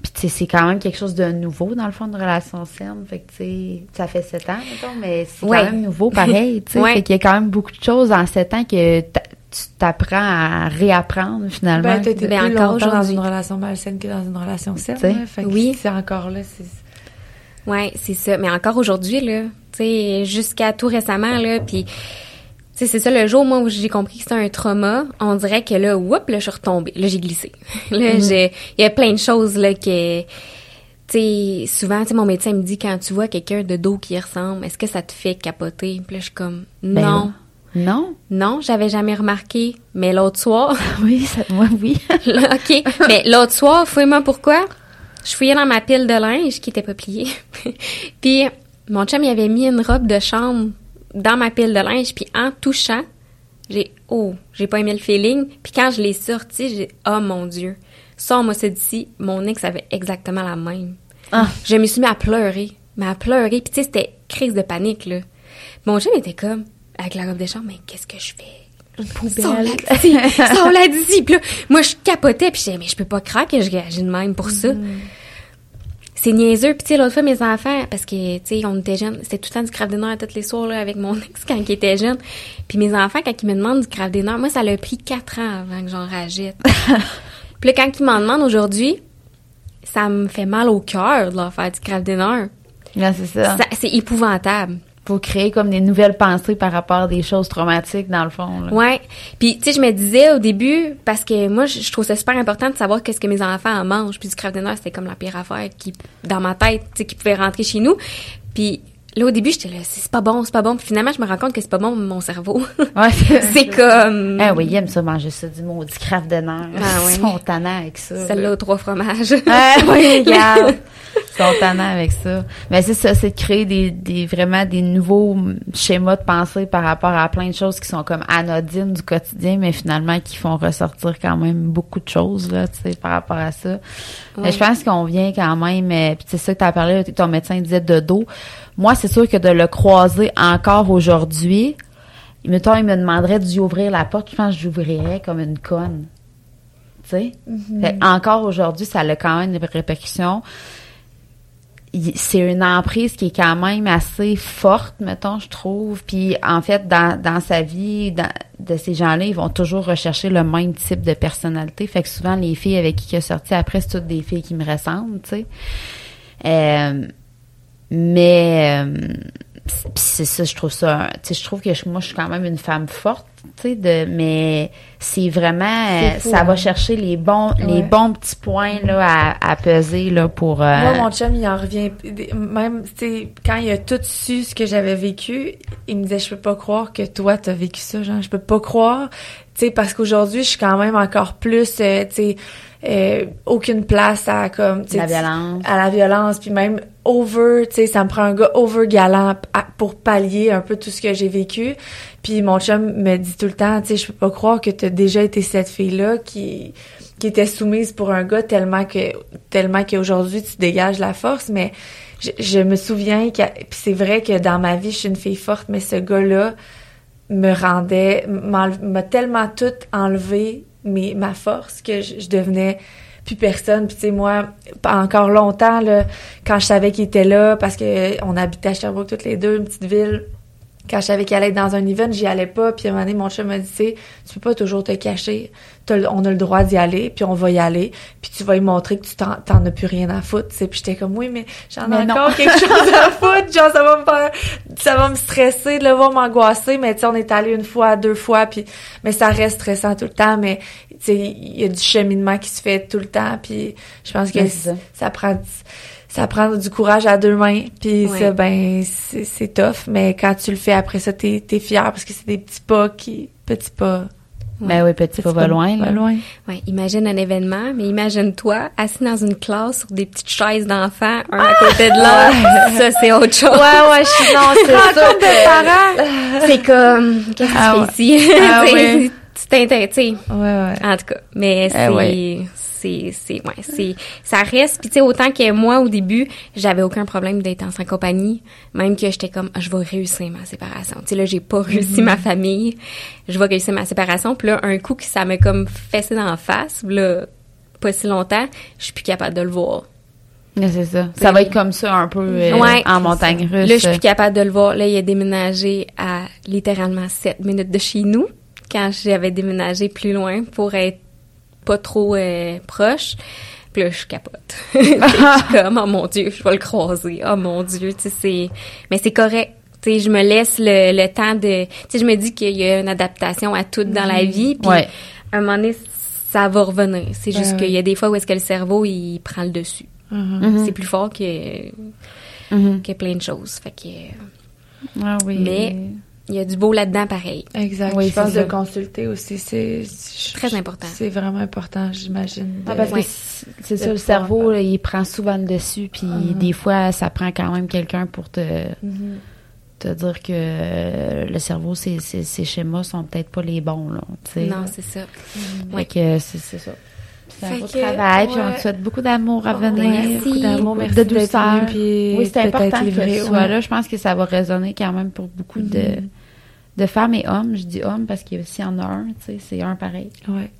Puis, tu sais, c'est quand même quelque chose de nouveau, dans le fond, de relation saine. Fait que, tu sais, ça fait sept ans, mettons, mais c'est Ouais. quand même nouveau, pareil, tu sais. Ouais. Fait qu'il y a quand même beaucoup de choses en sept ans que tu t'apprends à réapprendre, finalement. Ben, Ben, plus encore longtemps dans une relation malsaine que dans une relation saine. Tu sais. hein. Fait que Oui. c'est encore là, c'est... Ouais, c'est ça. Mais encore aujourd'hui, là, tu sais, jusqu'à tout récemment, là, puis, sais, c'est ça, le jour, moi, où j'ai compris que c'était un trauma, on dirait que là, whoop, là, je suis retombée. Là, j'ai glissé. là, j'ai, il y a plein de choses, là, que, tu sais, souvent, tu mon médecin me dit, quand tu vois quelqu'un de dos qui y ressemble, est-ce que ça te fait capoter? Puis là, je suis comme, Ben non. Non? Non, j'avais jamais remarqué. Mais l'autre soir, Oui, ça, moi, oui. OK. Mais l'autre soir, fouille-moi pourquoi. Je fouillais dans ma pile de linge qui était pas pliée. puis mon chum, il avait mis une robe de chambre dans ma pile de linge. Puis en touchant, j'ai... Oh, j'ai pas aimé le feeling. Puis quand je l'ai sorti, j'ai... Oh mon Dieu. Ça d'ici. Mon ex avait exactement la même. Ah. Je me suis mis à pleurer. Mais à pleurer. Puis tu sais, c'était crise de panique, là. Mon chum était comme... Avec la robe de chambre, mais qu'est-ce que je fais? Sors-la d'ici! Sors-la d'ici! Puis là, moi, je capotais, puis je disais, mais je peux pas que je réagis de même pour ça. C'est niaiseux. Puis tu sais, l'autre fois, mes enfants, parce que, tu sais, on était jeunes, c'était tout le temps du craft dinner tous les soirs, là, avec mon ex quand il était jeune. Puis mes enfants, quand ils me demandent du craft dinner, moi, ça l'a pris quatre ans avant que j'en rajoute. puis là, quand ils m'en demandent aujourd'hui, ça me fait mal au cœur de leur faire du craft dinner. Là, c'est ça. Ça- C'est épouvantable. Pour créer comme des nouvelles pensées par rapport à des choses traumatiques dans le fond. Là. Ouais. Puis tu sais, je me disais au début parce que moi je, trouve ça super important de savoir qu'est-ce que mes enfants en mangent. Puis du craft dinner, c'était comme la pire affaire qui dans ma tête, tu sais qui pouvait rentrer chez nous. Puis Là, au début, j'étais là, c'est pas bon, c'est pas bon. Puis finalement, je me rends compte que c'est pas bon mon cerveau. Ouais, c'est comme. Ah oui, il aime ça manger ça, du maudit craft dinner. Ah oui. Ils avec ça. Celle-là aux trois fromages. Ah oui, regarde. Ils avec ça. Mais c'est ça, c'est de créer des, des, vraiment des nouveaux schémas de pensée par rapport à plein de choses qui sont comme anodines du quotidien, mais finalement qui font ressortir quand même beaucoup de choses, là, tu sais, par rapport à ça. Mais je pense qu'on vient quand même, euh, puis c'est ça que tu as parlé, ton médecin disait de dos. Moi, c'est sûr que de le croiser encore aujourd'hui, mettons, il me demanderait d'y ouvrir la porte, je pense que j'ouvrirais comme une conne. Tu sais? Mm-hmm. Encore aujourd'hui, ça a quand même des répercussions. C'est une emprise qui est quand même assez forte, mettons, je trouve. Puis, en fait, dans, dans sa vie, de ces gens-là, ils vont toujours rechercher le même type de personnalité. Fait que souvent, les filles avec qui il a sorti après, c'est toutes des filles qui me ressemblent, tu sais. Euh, mais euh, c'est ça, je trouve ça. Tu sais, je trouve que moi, je suis quand même une femme forte, de, mais c'est vraiment, ça va hein. chercher les bons, les bons petits points là à, peser là pour. Euh, moi, mon chum, il en revient. Même, tu sais, quand il a tout su ce que j'avais vécu, il me disait, je peux pas croire que toi t'as vécu ça, genre, je peux pas croire, tu sais, parce qu'aujourd'hui, je suis quand même encore plus, euh, tu sais euh, aucune place à comme la violence. à la violence puis même over tu sais ça me prend un gars over galant pour pallier un peu tout ce que j'ai vécu. Puis mon chum me dit tout le temps tu sais je peux pas croire que tu as déjà été cette fille là qui qui était soumise pour un gars tellement que tellement qu'aujourd'hui tu dégages la force. Mais je, me souviens que c'est vrai que dans ma vie je suis une fille forte mais ce gars là me rendait m'a tellement tout enlevé mes, ma force que je, devenais plus personne. Puis tu sais, moi, pas encore longtemps, là, quand je savais qu'il était là, parce que on habitait à Sherbrooke toutes les deux, une petite ville, quand je savais qu'il allait être dans un event, j'y allais pas. Puis à un moment donné, mon chum m'a dit, tu peux pas toujours te cacher. on a le droit d'y aller, puis on va y aller. Puis tu vas lui montrer que tu t'en, as plus rien à foutre. Puis j'étais comme, oui, mais j'en ai encore quelque chose à foutre. Genre, ça va me faire, ça va me stresser de le voir m'angoisser. Mais tu on est allé une fois, deux fois, puis mais ça reste stressant tout le temps. Mais tu sais, il y a du cheminement qui se fait tout le temps. Puis je pense que ça prend ça prend du courage à deux mains puis ça ben c'est tough mais quand tu le fais après ça t'es es fier parce que c'est des petits pas qui petits pas ben oui, petit, pas, va loin. Pas loin. Ouais, imagine un événement, mais imagine-toi assis dans une classe sur des petites chaises d'enfants, un à côté de l'autre. ça, c'est autre chose. Ouais, ouais, je suis non, c'est ça. de parents. C'est comme, qu'est-ce que ah, tu fais ici? Ah, ouais. tu t'intéresses, ouais, ouais. En tout cas, mais eh c'est, c'est ouais, c'est ça reste puis tu sais autant que moi au début, j'avais aucun problème d'être en sa compagnie, même que j'étais comme ah, je vais réussir ma séparation. Tu sais là, j'ai pas réussi mm-hmm. ma famille, je vais réussir ma séparation, puis là un coup que ça m'a comme fessé dans la face, là pas si longtemps, je suis plus capable de le voir. C'est ça. Ça va être comme ça un peu euh, en montagne russe. Là, je suis plus capable de le voir. Là, il a déménagé à littéralement 7 minutes de chez nous quand j'avais déménagé plus loin pour être pas trop euh, proche. Puis là, je capote. je suis comme, oh mon Dieu, je vais le croiser. Oh mon Dieu, tu sais, c'est... Mais c'est correct. Tu sais, je me laisse le, le temps de... Tu sais, je me dis qu'il y a une adaptation à tout dans la mhm. vie. Puis, à un moment donné, ça va revenir. C'est juste qu'il y a des fois où est-ce que le cerveau, il prend le dessus. Mhm. C'est plus fort que, mhm. que plein de choses. Fait que... Ah oui. Mais il y a du beau là-dedans pareil. Exact. Oui, je pense de consulter aussi, c'est très important. C'est vraiment important, j'imagine. Ah, parce que c'est ça, le cerveau, il prend souvent le dessus, puis uh-huh. des fois, ça prend quand même quelqu'un pour te mm-hmm. te dire que le cerveau, ses, schémas sont peut-être pas les bons là. Non, c'est ça. Mm que c'est ça. C'est un beau travail, puis on te souhaite beaucoup d'amour à venir. Merci. Beaucoup d'amour, merci de douceur. Puis oui, c'est important que tu sois là. Je pense que ça va résonner quand même pour beaucoup de, mm-hmm. De femmes et hommes. Je dis hommes parce qu'il y a en a un, tu sais, c'est un pareil. Ouais.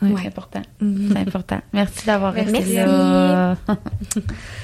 C'est important. Mm-hmm. C'est important. Merci d'avoir resté là.